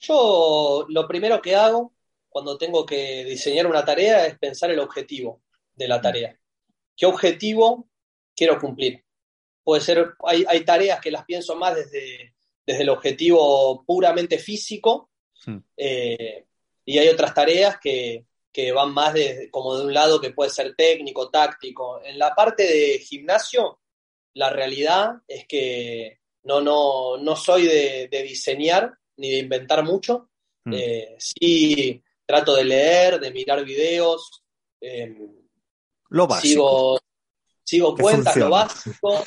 Yo lo primero que hago cuando tengo que diseñar una tarea es pensar el objetivo de la tarea. ¿Qué objetivo quiero cumplir? Puede ser, hay, hay tareas que las pienso más desde, desde el objetivo puramente físico eh, y hay otras tareas que, que van más de, como de un lado que puede ser técnico, táctico. En la parte de gimnasio, la realidad es que no, no, no soy de, diseñar ni de inventar mucho. Hmm. Eh, sí trato de leer, de mirar videos. Em, lo básico. Sigo, sigo cuentas, lo básico.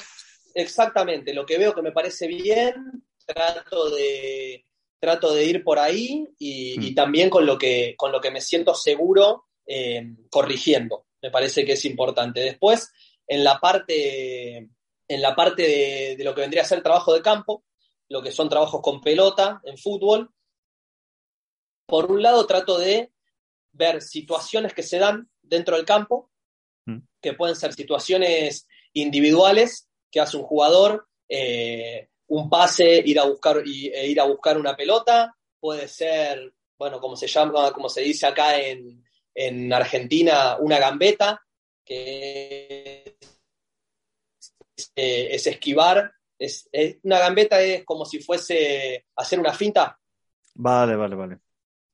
Exactamente, lo que veo que me parece bien, trato de, trato de ir por ahí y, mm. también con lo, que, con lo que me siento seguro eh, corrigiendo. Me parece que es importante. Después, en la parte, en la parte de, lo que vendría a ser trabajo de campo, lo que son trabajos con pelota en fútbol, por un lado trato de ver situaciones que se dan dentro del campo, mm. que pueden ser situaciones individuales que hace un jugador, eh, un pase, ir a buscar, e ir a buscar una pelota, puede ser, bueno, como se llama, como se dice acá en, Argentina, una gambeta, que es, eh, esquivar. Es, una gambeta es como si fuese hacer una finta. Vale, vale, vale.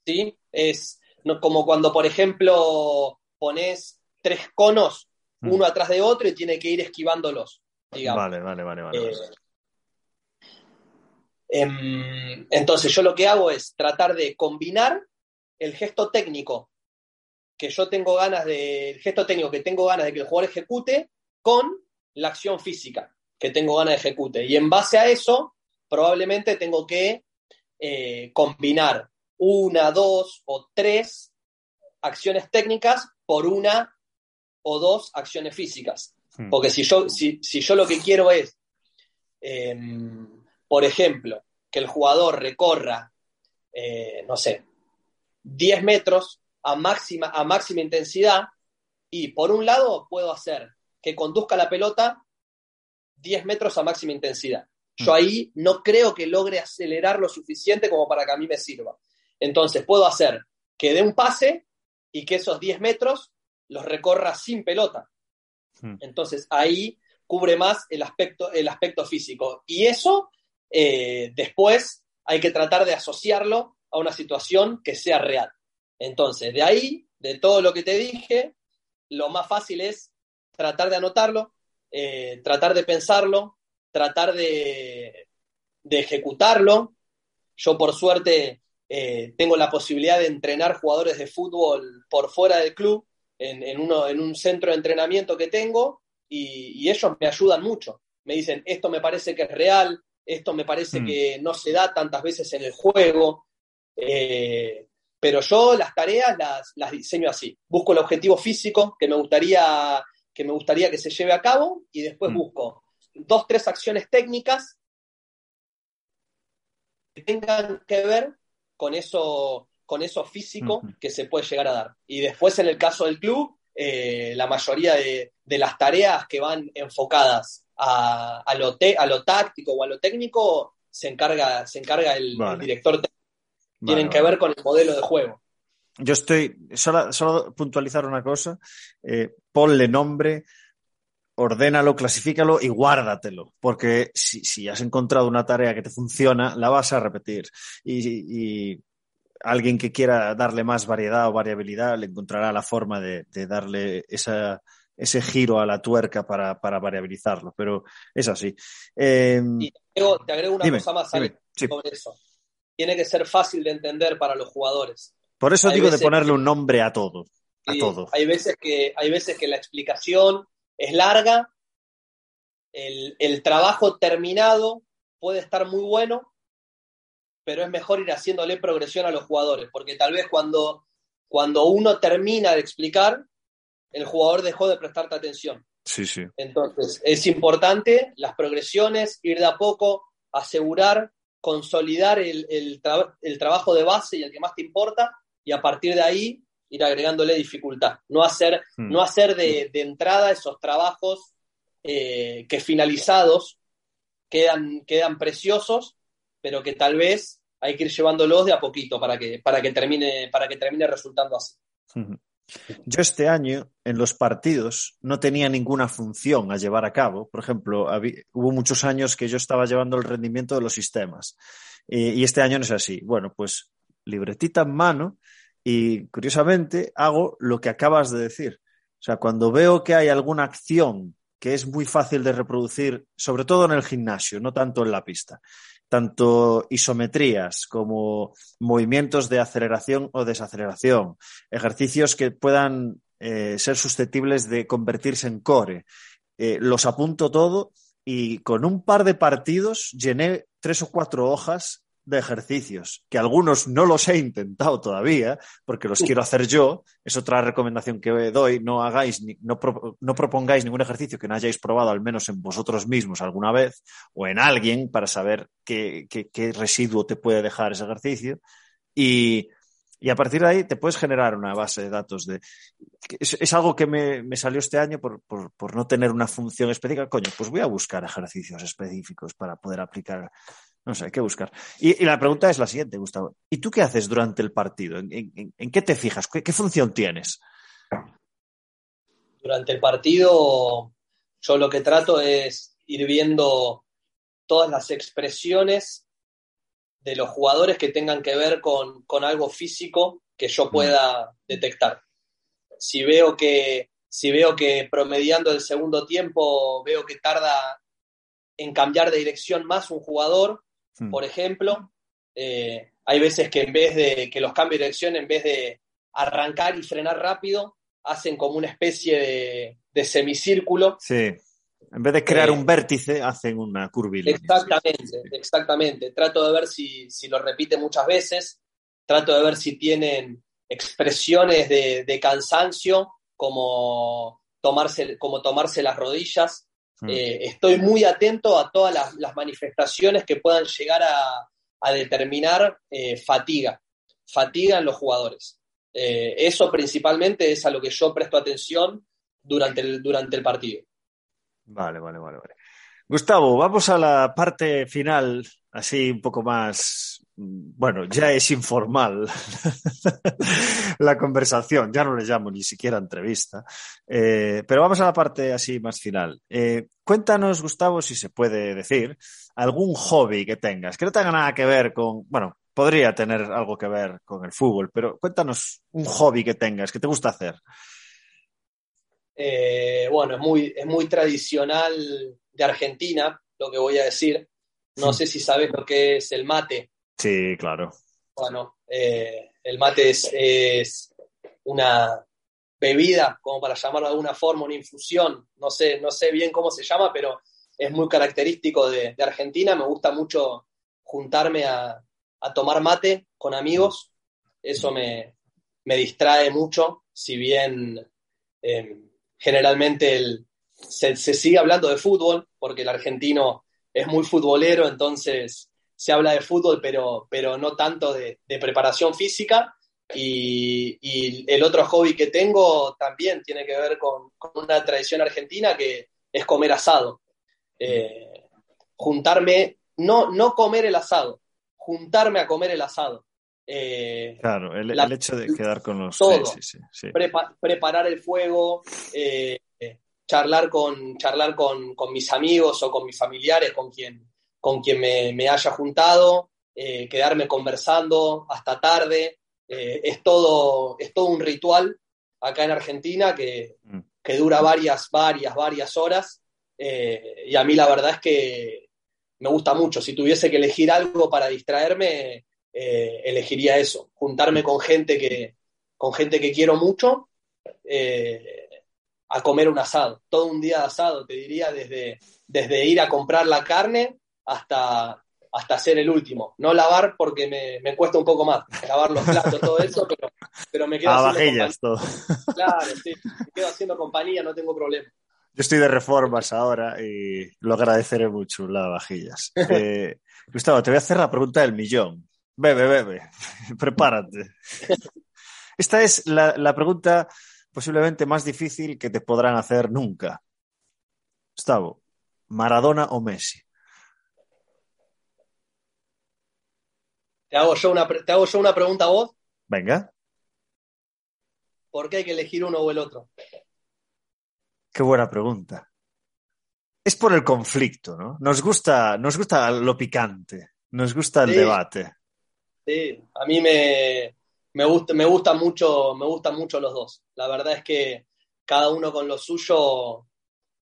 ¿Sí? Es como cuando, por ejemplo, pones tres conos mm. uno atrás de otro y tiene que ir esquivándolos. Vale, vale, vale, vale. Eh, entonces yo lo que hago es tratar de combinar el gesto técnico que yo tengo ganas de, el gesto técnico que tengo ganas de que el jugador ejecute con la acción física que tengo ganas de ejecute. Y en base a eso, probablemente tengo que eh, combinar una, dos o tres acciones técnicas por una o dos acciones físicas. Hmm. Porque si yo, si, si yo lo que quiero es em, por ejemplo, que el jugador recorra, eh, no sé, 10 metros a máxima, a máxima intensidad y por un lado puedo hacer que conduzca la pelota 10 metros a máxima intensidad. Yo mm. ahí no creo que logre acelerar lo suficiente como para que a mí me sirva. Entonces puedo hacer que dé un pase y que esos 10 metros los recorra sin pelota. Mm. Entonces ahí cubre más el aspecto, el aspecto físico. Y eso eh, después hay que tratar de asociarlo a una situación que sea real. Entonces, de ahí, de todo lo que te dije, lo más fácil es tratar de anotarlo, eh, tratar de pensarlo, tratar de, ejecutarlo. Yo, por suerte, eh, tengo la posibilidad de entrenar jugadores de fútbol por fuera del club, en, uno, en un centro de entrenamiento que tengo, y, y, ellos me ayudan mucho. Me dicen, esto me parece que es real, esto me parece mm. que no se da tantas veces en el juego. Eh, pero yo las tareas las, diseño así. Busco el objetivo físico que me gustaría que, me gustaría que se lleve a cabo y después mm. busco dos, tres acciones técnicas que tengan que ver con eso, con eso físico que se puede llegar a dar. Y después en el caso del club, eh, la mayoría de, de, las tareas que van enfocadas a, lo, a lo táctico o a lo técnico se encarga, se encarga el, director Tienen que ver con el modelo de juego. Yo estoy, solo, solo puntualizar una cosa, eh, ponle nombre, ordénalo, clasifícalo y guárdatelo, porque si, has encontrado una tarea que te funciona, la vas a repetir. Y, alguien que quiera darle más variedad o variabilidad le encontrará la forma de darle esa, ese giro a la tuerca para, variabilizarlo, pero es así. Em, y te agrego, una cosa más sobre eso. Tiene que ser fácil de entender para los jugadores. Por eso digo de ponerle un nombre a todo. A Hay veces, que, hay veces que la explicación es larga, el, el trabajo terminado puede estar muy bueno, pero es mejor ir haciéndole progresión a los jugadores, porque tal vez cuando, cuando uno termina de explicar, el jugador dejó de prestarte atención. Sí, sí. Entonces, es importante las progresiones, ir de a poco, asegurar consolidar el, el, trabajo de base y el que más te importa, y a partir de ahí ir agregándole dificultad. No hacer, hmm. no hacer de, entrada esos trabajos eh, que finalizados quedan, quedan preciosos, pero que tal vez hay que ir llevándolos de a poquito para que, para que, termine, para que termine resultando así. Yo este año en los partidos no tenía ninguna función a llevar a cabo. Por ejemplo, hubo muchos años que yo estaba llevando el rendimiento de los sistemas y este año no es así. Bueno, pues libretita en mano y curiosamente hago lo que acabas de decir. O sea, cuando veo que hay alguna acción que es muy fácil de reproducir, sobre todo en el gimnasio, no tanto en la pista, tanto isometrías como movimientos de aceleración o desaceleración, ejercicios que puedan eh, ser susceptibles de convertirse en core. Eh, los apunto todo y con un par de partidos llené tres o cuatro hojas de ejercicios, que algunos no los he intentado todavía, porque los quiero hacer yo. Es otra recomendación que doy. No hagáis, no, no propongáis ningún ejercicio que no hayáis probado, al menos en vosotros mismos alguna vez, o en alguien, para saber qué, qué, residuo te puede dejar ese ejercicio. Y, y, a partir de ahí te puedes generar una base de datos de... Es, es algo que me, me, salió este año por, por, por, no tener una función específica. Coño, pues voy a buscar ejercicios específicos para poder aplicar no sé, hay que buscar. Y, la pregunta es la siguiente, Gustavo. ¿Y tú qué haces durante el partido? ¿En, qué te fijas? ¿Qué, función tienes? Durante el partido, yo lo que trato es ir viendo todas las expresiones de los jugadores que tengan que ver con, algo físico que yo mm. pueda detectar. Si veo que si veo que promediando el segundo tiempo veo que tarda en cambiar de dirección más un jugador, Hmm. por ejemplo. Eh, hay veces que en vez de que los cambios de dirección, en vez de arrancar y frenar rápido, hacen como una especie de, semicírculo. Sí. En vez de crear eh, un vértice, hacen una curvilínea. Exactamente, exactamente. Trato de ver si, si, lo repite muchas veces. Trato de ver si tienen expresiones de, cansancio, como tomarse, como tomarse las rodillas, Mm. Eh, estoy muy atento a todas las, manifestaciones que puedan llegar a, determinar eh, fatiga, fatiga en los jugadores. Eh, eso principalmente es a lo que yo presto atención durante el, durante el partido. Vale, vale, vale, vale. Gustavo, vamos a la parte final, así un poco más bueno, ya es informal la conversación, ya no le llamo ni siquiera entrevista, eh, pero vamos a la parte así más final. Eh, cuéntanos, Gustavo, si se puede decir, algún hobby que tengas, que no tenga nada que ver con, bueno, podría tener algo que ver con el fútbol, pero cuéntanos un hobby que tengas, que te gusta hacer. Eh, bueno, es muy, es muy tradicional de Argentina, lo que voy a decir. No sé si sabes lo que es el mate. Sí, claro. Bueno, eh, el mate es, una bebida, como para llamarlo de alguna forma, una infusión, no sé, no sé bien cómo se llama, pero es muy característico de, Argentina. Me gusta mucho juntarme a, tomar mate con amigos. Eso me, distrae mucho, si bien em, generalmente se, se, sigue hablando de fútbol, porque el argentino es muy futbolero, entonces se habla de fútbol, pero, pero no tanto de, preparación física. Y, el otro hobby que tengo también tiene que ver con, una tradición argentina que es comer asado. Eh, juntarme, no, no comer el asado, juntarme a comer el asado. Eh, claro, el, hecho de quedar con los... Todo, preparar el fuego, eh, charlar, con, charlar con, con, mis amigos o con mis familiares, con quien, con quien me, haya juntado, eh, quedarme conversando hasta tarde. Eh, es, todo, es todo un ritual acá en Argentina que, mm. dura varias, varias, varias horas. Eh, y a mí la verdad es que me gusta mucho. Si tuviese que elegir algo para distraerme, elegiría eso, juntarme con gente que, con gente que quiero mucho a comer un asado, todo un día de asado, te diría, desde, desde ir a comprar la carne hasta, hasta ser el último. No lavar porque me, me cuesta un poco más, lavar los platos, todo eso, pero, me quedo haciendo compañía. Claro, sí, me quedo haciendo compañía, no tengo problema. Yo estoy de reformas ahora y lo agradeceré mucho, la vajillas. Eh, Gustavo, te voy a hacer la pregunta del millón. Bebe, bebe, prepárate. Esta es la, la, pregunta posiblemente más difícil que te podrán hacer nunca. Gustavo, ¿Maradona o Messi? ¿Te hago, yo una, ¿Te hago yo una pregunta a vos? Venga. ¿Por qué hay que elegir uno o el otro? Qué buena pregunta. Es por el conflicto, ¿no? Nos gusta, nos gusta lo picante, nos gusta el Sí. debate. Sí, a mí me, me gusta, me gusta mucho, me gustan mucho los dos. La verdad es que cada uno con lo suyo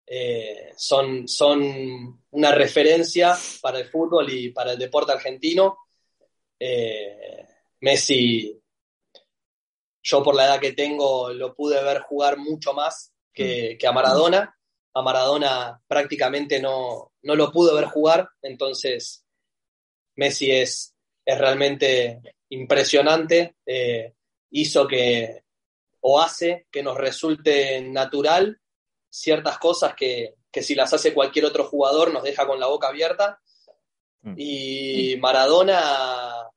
eh, son, son una referencia para el fútbol y para el deporte argentino. Eh, Messi, yo por la edad que tengo, lo pude ver jugar mucho más que, que a Maradona. A Maradona prácticamente no, no lo pude ver jugar, entonces Messi es, es realmente impresionante. Eh, hizo que, o hace que nos resulte natural ciertas cosas que, que si las hace cualquier otro jugador nos deja con la boca abierta. Mm. Y Maradona,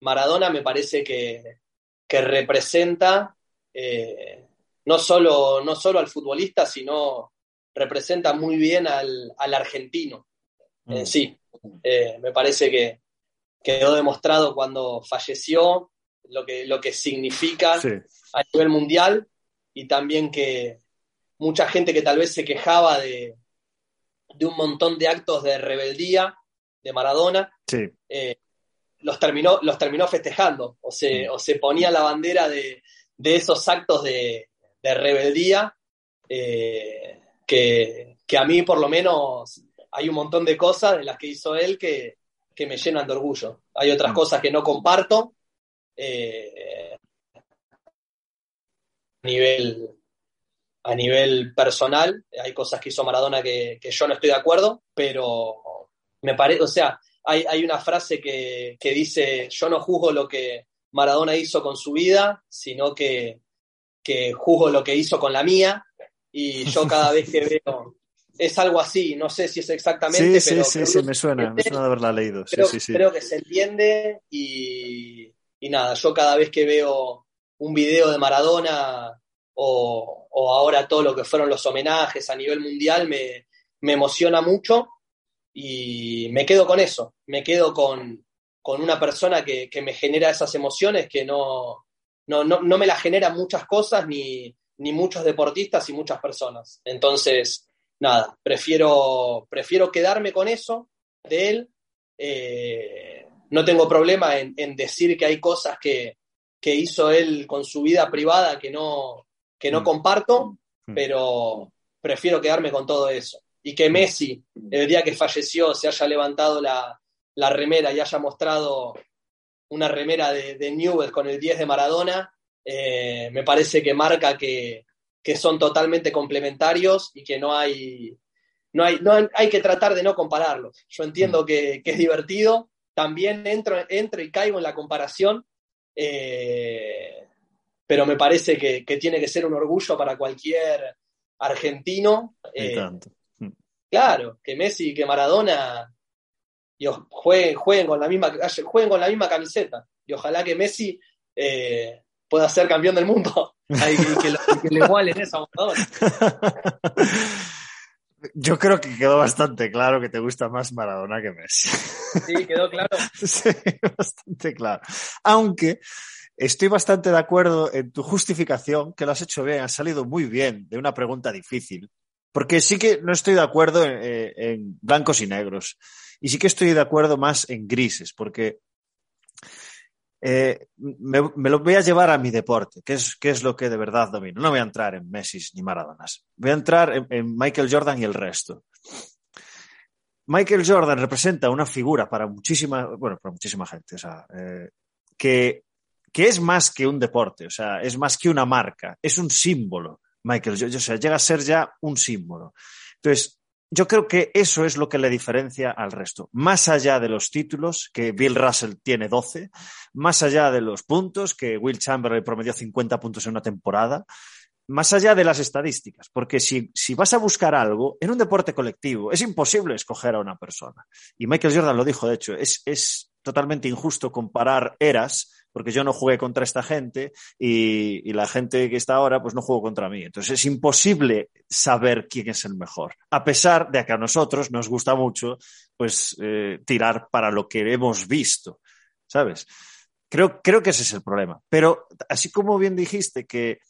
Maradona me parece que, que representa eh, no, solo, no solo al futbolista, sino representa muy bien al, al argentino en Mm. sí. Eh, me parece que quedó demostrado cuando falleció lo que, lo que significa Sí. a nivel mundial y también que mucha gente que tal vez se quejaba de, de un montón de actos de rebeldía de Maradona, Sí. eh, los, terminó, los terminó festejando o se, o se ponía la bandera de, de esos actos de, de rebeldía eh, que, que a mí por lo menos hay un montón de cosas de las que hizo él que, que me llenan de orgullo. Hay otras Mm. cosas que no comparto eh, a nivel a nivel personal, hay cosas que hizo Maradona que, que yo no estoy de acuerdo, pero me parece, o sea, hay, hay una frase que, que dice, yo no juzgo lo que Maradona hizo con su vida, sino que, que juzgo lo que hizo con la mía, y yo cada vez que veo, es algo así, no sé si es exactamente, Sí, pero sí, sí, me suena, me suena de haberla leído. Creo, sí, sí. creo que se entiende y, y nada, yo cada vez que veo un video de Maradona o, o ahora todo lo que fueron los homenajes a nivel mundial me, me emociona mucho y me quedo con eso, me quedo con, con una persona que, que me genera esas emociones que no, no, no, no me las generan muchas cosas ni, ni muchos deportistas y muchas personas. Entonces, nada, prefiero, prefiero quedarme con eso de él. Eh, no tengo problema en, en, decir que hay cosas que, que, hizo él con su vida privada que no, que no Mm. comparto, Mm. pero prefiero quedarme con todo eso. Y que Messi, el día que falleció, se haya levantado la, la remera y haya mostrado una remera de, de Newell con el 10 de Maradona, eh, me parece que marca que, que, son totalmente complementarios y que no hay, no hay, no hay, hay que tratar de no compararlos. Yo entiendo que, que es divertido, también entro, entro, y caigo en la comparación, eh, pero me parece que, que, tiene que ser un orgullo para cualquier argentino. Eh, tanto. Claro, que Messi y que Maradona y jueguen, jueguen, con la misma, jueguen con la misma camiseta. Y ojalá que Messi eh, pueda ser campeón del mundo. Hay que, que, lo, que le igualen esa Maradona. Yo creo que quedó bastante claro que te gusta más Maradona que Messi. Sí, quedó claro. sí, bastante claro. Aunque estoy bastante de acuerdo en tu justificación, que lo has hecho bien, has salido muy bien de una pregunta difícil. Porque sí que no estoy de acuerdo en, en blancos y negros. Y sí que estoy de acuerdo más en grises, porque eh, me, lo voy a llevar a mi deporte, que es, que es lo que de verdad domino. No voy a entrar en Messi ni Maradonas. Voy a entrar en, en, Michael Jordan y el resto. Michael Jordan representa una figura para muchísima, bueno, para muchísima gente, o sea, eh, que, que es más que un deporte, o sea, es más que una marca, es un símbolo. Michael Jordan, o sea, llega a ser ya un símbolo. Entonces, yo creo que eso es lo que le diferencia al resto. Más allá de los títulos, que Bill Russell tiene 12, más allá de los puntos, que Will Chamberlain promedió 50 puntos en una temporada, más allá de las estadísticas, porque si, si, vas a buscar algo en un deporte colectivo, es imposible escoger a una persona. Y Michael Jordan lo dijo, de hecho, es, es totalmente injusto comparar eras, porque yo no jugué contra esta gente y, la gente que está ahora, pues no jugó contra mí. Entonces es imposible saber quién es el mejor, a pesar de que a nosotros nos gusta mucho, pues, eh, tirar para lo que hemos visto, ¿sabes? Creo, creo que ese es el problema. Pero así como bien dijiste que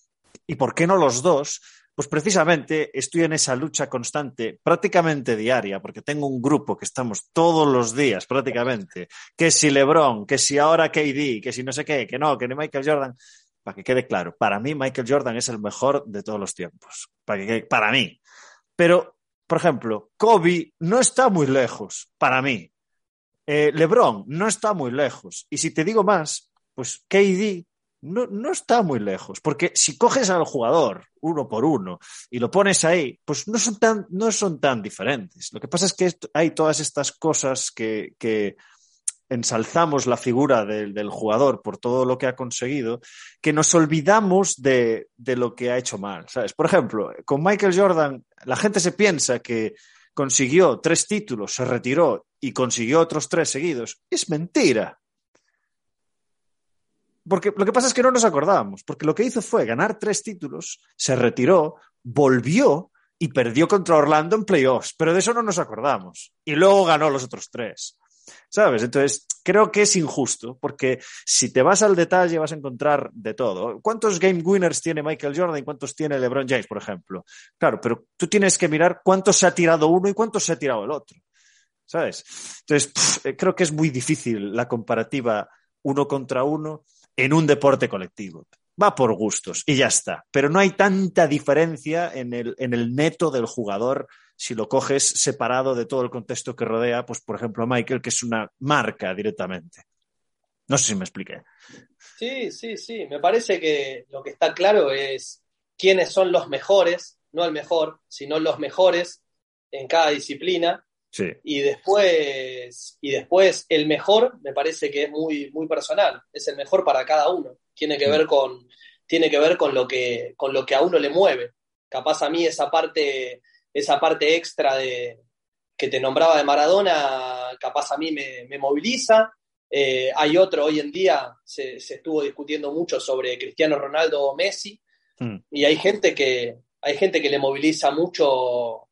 ¿Y por qué no los dos? Pues precisamente estoy en esa lucha constante, prácticamente diaria, porque tengo un grupo que estamos todos los días prácticamente, que si LeBron, que si ahora KD, que si no sé qué, que no, que ni Michael Jordan. Para que quede claro, para mí Michael Jordan es el mejor de todos los tiempos. Para, que para mí. Pero, por ejemplo, Kobe no está muy lejos, para mí. Eh, LeBron no está muy lejos. Y si te digo más, pues KD no, no, está muy lejos, porque si coges al jugador uno por uno y lo pones ahí, pues no son tan, no son tan diferentes. Lo que pasa es que hay todas estas cosas que, que ensalzamos la figura del, del, jugador por todo lo que ha conseguido, que nos olvidamos de, de lo que ha hecho mal. ¿sabes? Por ejemplo, con Michael Jordan, la gente se piensa que consiguió tres títulos, se retiró y consiguió otros tres seguidos. Es mentira. Porque lo que pasa es que no nos acordábamos, porque lo que hizo fue ganar tres títulos, se retiró, volvió y perdió contra Orlando en playoffs, pero de eso no nos acordamos. Y luego ganó los otros tres. ¿Sabes? Entonces, creo que es injusto, porque si te vas al detalle vas a encontrar de todo. ¿Cuántos game winners tiene Michael Jordan y cuántos tiene LeBron James, por ejemplo? Claro, pero tú tienes que mirar cuántos se ha tirado uno y cuántos se ha tirado el otro. ¿Sabes? Entonces, pff, creo que es muy difícil la comparativa uno contra uno en un deporte colectivo. Va por gustos y ya está. Pero no hay tanta diferencia en el, en el neto del jugador si lo coges separado de todo el contexto que rodea, pues por ejemplo Michael, que es una marca directamente. No sé si me expliqué. Sí, sí, sí. Me parece que lo que está claro es quiénes son los mejores, no el mejor, sino los mejores en cada disciplina Sí. Y después, y después el mejor me parece que es muy, muy personal, es el mejor para cada uno. Tiene que ver con, tiene que ver con lo que, con lo que a uno le mueve. Capaz a mí esa parte, esa parte extra de, que te nombraba de Maradona, capaz a mí me, me moviliza. Eh, hay otro, hoy en día se, se, estuvo discutiendo mucho sobre Cristiano Ronaldo o Messi, mm. y hay gente que, hay gente que le moviliza mucho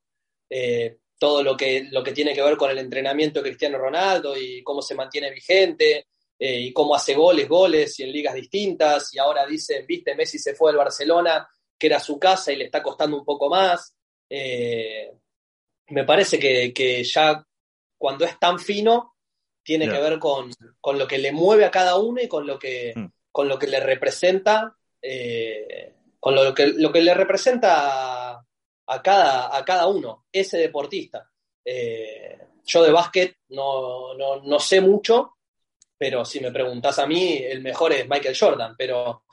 eh, todo lo que, lo que tiene que ver con el entrenamiento de Cristiano Ronaldo y cómo se mantiene vigente eh, y cómo hace goles, goles y en ligas distintas. Y ahora dicen, viste, Messi se fue al Barcelona, que era su casa y le está costando un poco más. Eh, me parece que, que, ya cuando es tan fino, tiene yeah. que ver con, con, lo que le mueve a cada uno y con lo que, mm. con lo que le representa, eh, con lo que, lo que le representa a cada, a cada uno, ese deportista. Eh, yo de básquet no, no, no, sé mucho, pero si me preguntas a mí, el mejor es Michael Jordan, pero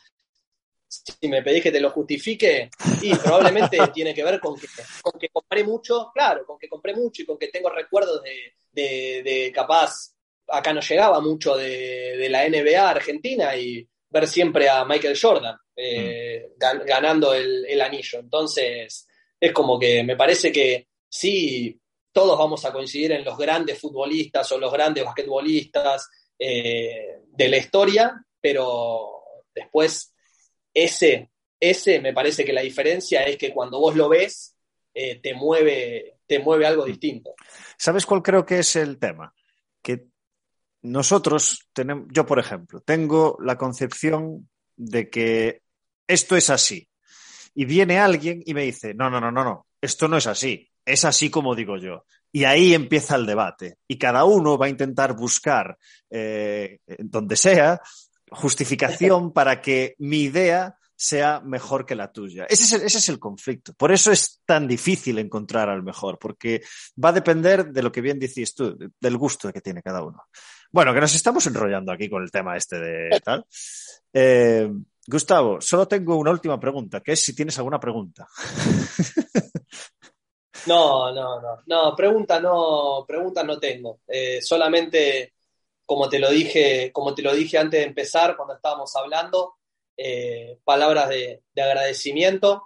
si me pedís que te lo justifique, y probablemente tiene que ver con que, con que compré mucho, claro, con que compré mucho y con que tengo recuerdos de, de, de capaz, acá no llegaba mucho de, de, la NBA Argentina y ver siempre a Michael Jordan eh, mm. gan, ganando el, el anillo. Entonces, es como que me parece que sí, todos vamos a coincidir en los grandes futbolistas o los grandes basquetbolistas eh, de la historia, pero después ese, ese me parece que la diferencia es que cuando vos lo ves, eh, te, mueve, te mueve algo distinto. ¿Sabes cuál creo que es el tema? Que nosotros tenemos, yo por ejemplo, tengo la concepción de que esto es así y viene alguien y me dice, no, no, no, no, no, esto no es así, es así como digo yo. Y ahí empieza el debate. Y cada uno va a intentar buscar, eh, donde sea, justificación para que mi idea sea mejor que la tuya. Ese es, el, ese es, el, conflicto. Por eso es tan difícil encontrar al mejor, porque va a depender de lo que bien decís tú, del gusto que tiene cada uno. Bueno, que nos estamos enrollando aquí con el tema este de tal. Eh, Gustavo, solo tengo una última pregunta, que es si tienes alguna pregunta. No, no, no, no, pregunta no, pregunta no tengo. Eh, solamente, como te lo dije, como te lo dije antes de empezar, cuando estábamos hablando, eh, palabras de, agradecimiento.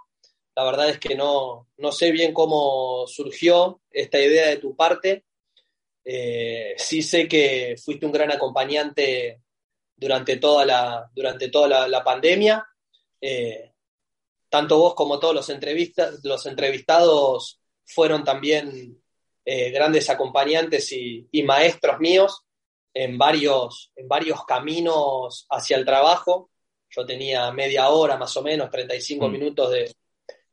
La verdad es que no, no, sé bien cómo surgió esta idea de tu parte. Eh, sí sé que fuiste un gran acompañante durante toda la, durante toda la, pandemia. Eh, tanto vos como todos los, entrevistas, los entrevistados fueron también grandes acompañantes y, y, maestros míos en varios, en varios caminos hacia el trabajo. Yo tenía media hora más o menos, 35 mm. minutos de,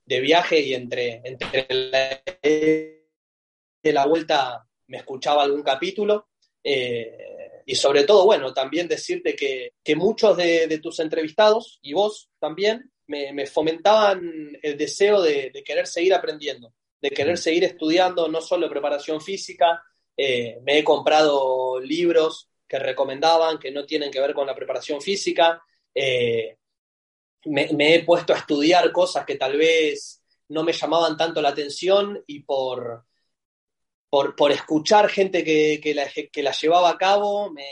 de, viaje y entre, entre la, de la vuelta me escuchaba algún capítulo. Eh, y sobre todo, bueno, también decirte que, que muchos de, de, tus entrevistados y vos también me, me fomentaban el deseo de, de, querer seguir aprendiendo, de querer seguir estudiando no solo preparación física, eh, me he comprado libros que recomendaban que no tienen que ver con la preparación física. Eh, me, he puesto a estudiar cosas que tal vez no me llamaban tanto la atención y por, por, escuchar gente que, que, la, llevaba a cabo, me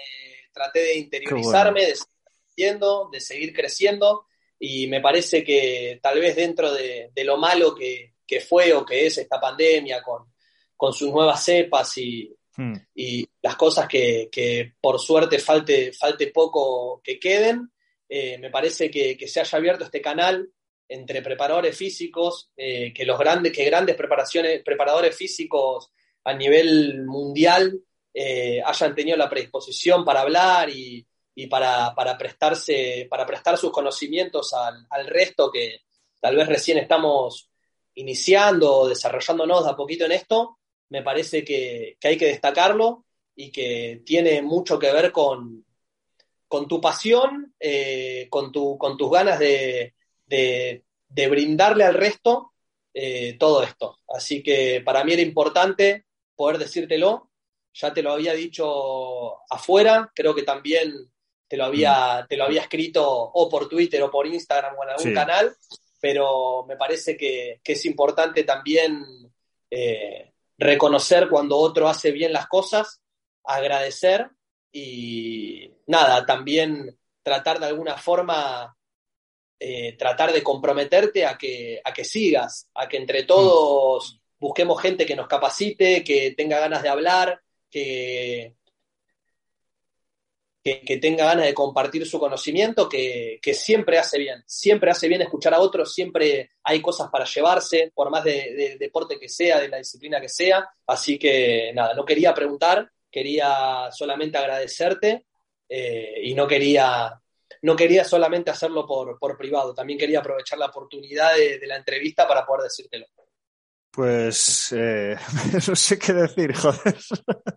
traté de interiorizarme, de seguir de seguir creciendo y me parece que tal vez dentro de, lo malo que, que, fue o que es esta pandemia con, con sus nuevas cepas y, hmm. y las cosas que, que, por suerte falte, falte poco que queden, eh, me parece que, que, se haya abierto este canal entre preparadores físicos, eh, que los grandes, que grandes preparaciones, preparadores físicos a nivel mundial eh, hayan tenido la predisposición para hablar y, y para, para, prestarse, para prestar sus conocimientos al, al resto que tal vez recién estamos iniciando o desarrollándonos de a poquito en esto, me parece que, hay que destacarlo y que tiene mucho que ver con, con tu pasión, eh, con, tu, con tus ganas de, brindarle al resto eh, todo esto. Así que para mí era importante poder decírtelo. Ya te lo había dicho afuera, creo que también te lo había, mm. te lo había escrito o por Twitter o por Instagram o en algún canal, pero me parece que, es importante también eh, reconocer cuando otro hace bien las cosas, agradecer y nada, también tratar de alguna forma, eh, tratar de comprometerte a que, a que sigas, a que entre todos busquemos gente que nos capacite, que tenga ganas de hablar, que, que, tenga ganas de compartir su conocimiento, que, siempre hace bien, siempre hace bien escuchar a otros, siempre hay cosas para llevarse, por más de, deporte que sea, de la disciplina que sea. Así que nada, no quería preguntar, quería solamente agradecerte eh, y no quería, no quería solamente hacerlo por, por privado, también quería aprovechar la oportunidad de, de la entrevista para poder decírtelo. Pues eh, no sé qué decir, joder.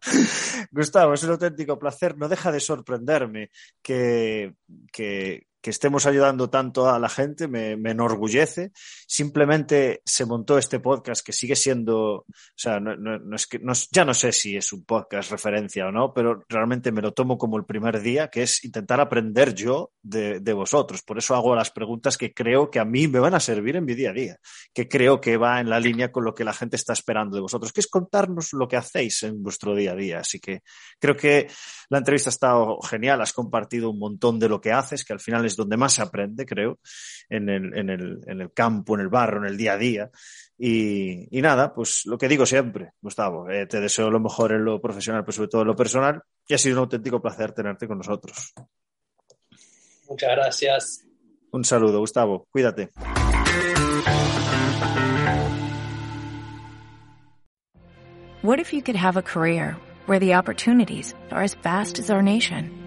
Gustavo, es un auténtico placer. No deja de sorprenderme que, que, que estemos ayudando tanto a la gente, me, enorgullece. Simplemente se montó este podcast que sigue siendo, o sea, no, no, no es que, ya no sé si es un podcast referencia o no, pero realmente me lo tomo como el primer día, que es intentar aprender yo de, de, vosotros. Por eso hago las preguntas que creo que a mí me van a servir en mi día a día, que creo que va en la línea con lo que la gente está esperando de vosotros, que es contarnos lo que hacéis en vuestro día a día. Así que creo que la entrevista ha estado genial, has compartido un montón de lo que haces, que al final es donde más se aprende, creo, en el, en el, en el campo, en el barro, en el día a día. Y, y nada, pues lo que digo siempre, Gustavo, eh, te deseo lo mejor en lo profesional, pero sobre todo en lo personal, y ha sido un auténtico placer tenerte con nosotros. Muchas gracias. Un saludo, Gustavo. Cuídate. What if you could have a career where the opportunities are as vast as our nation?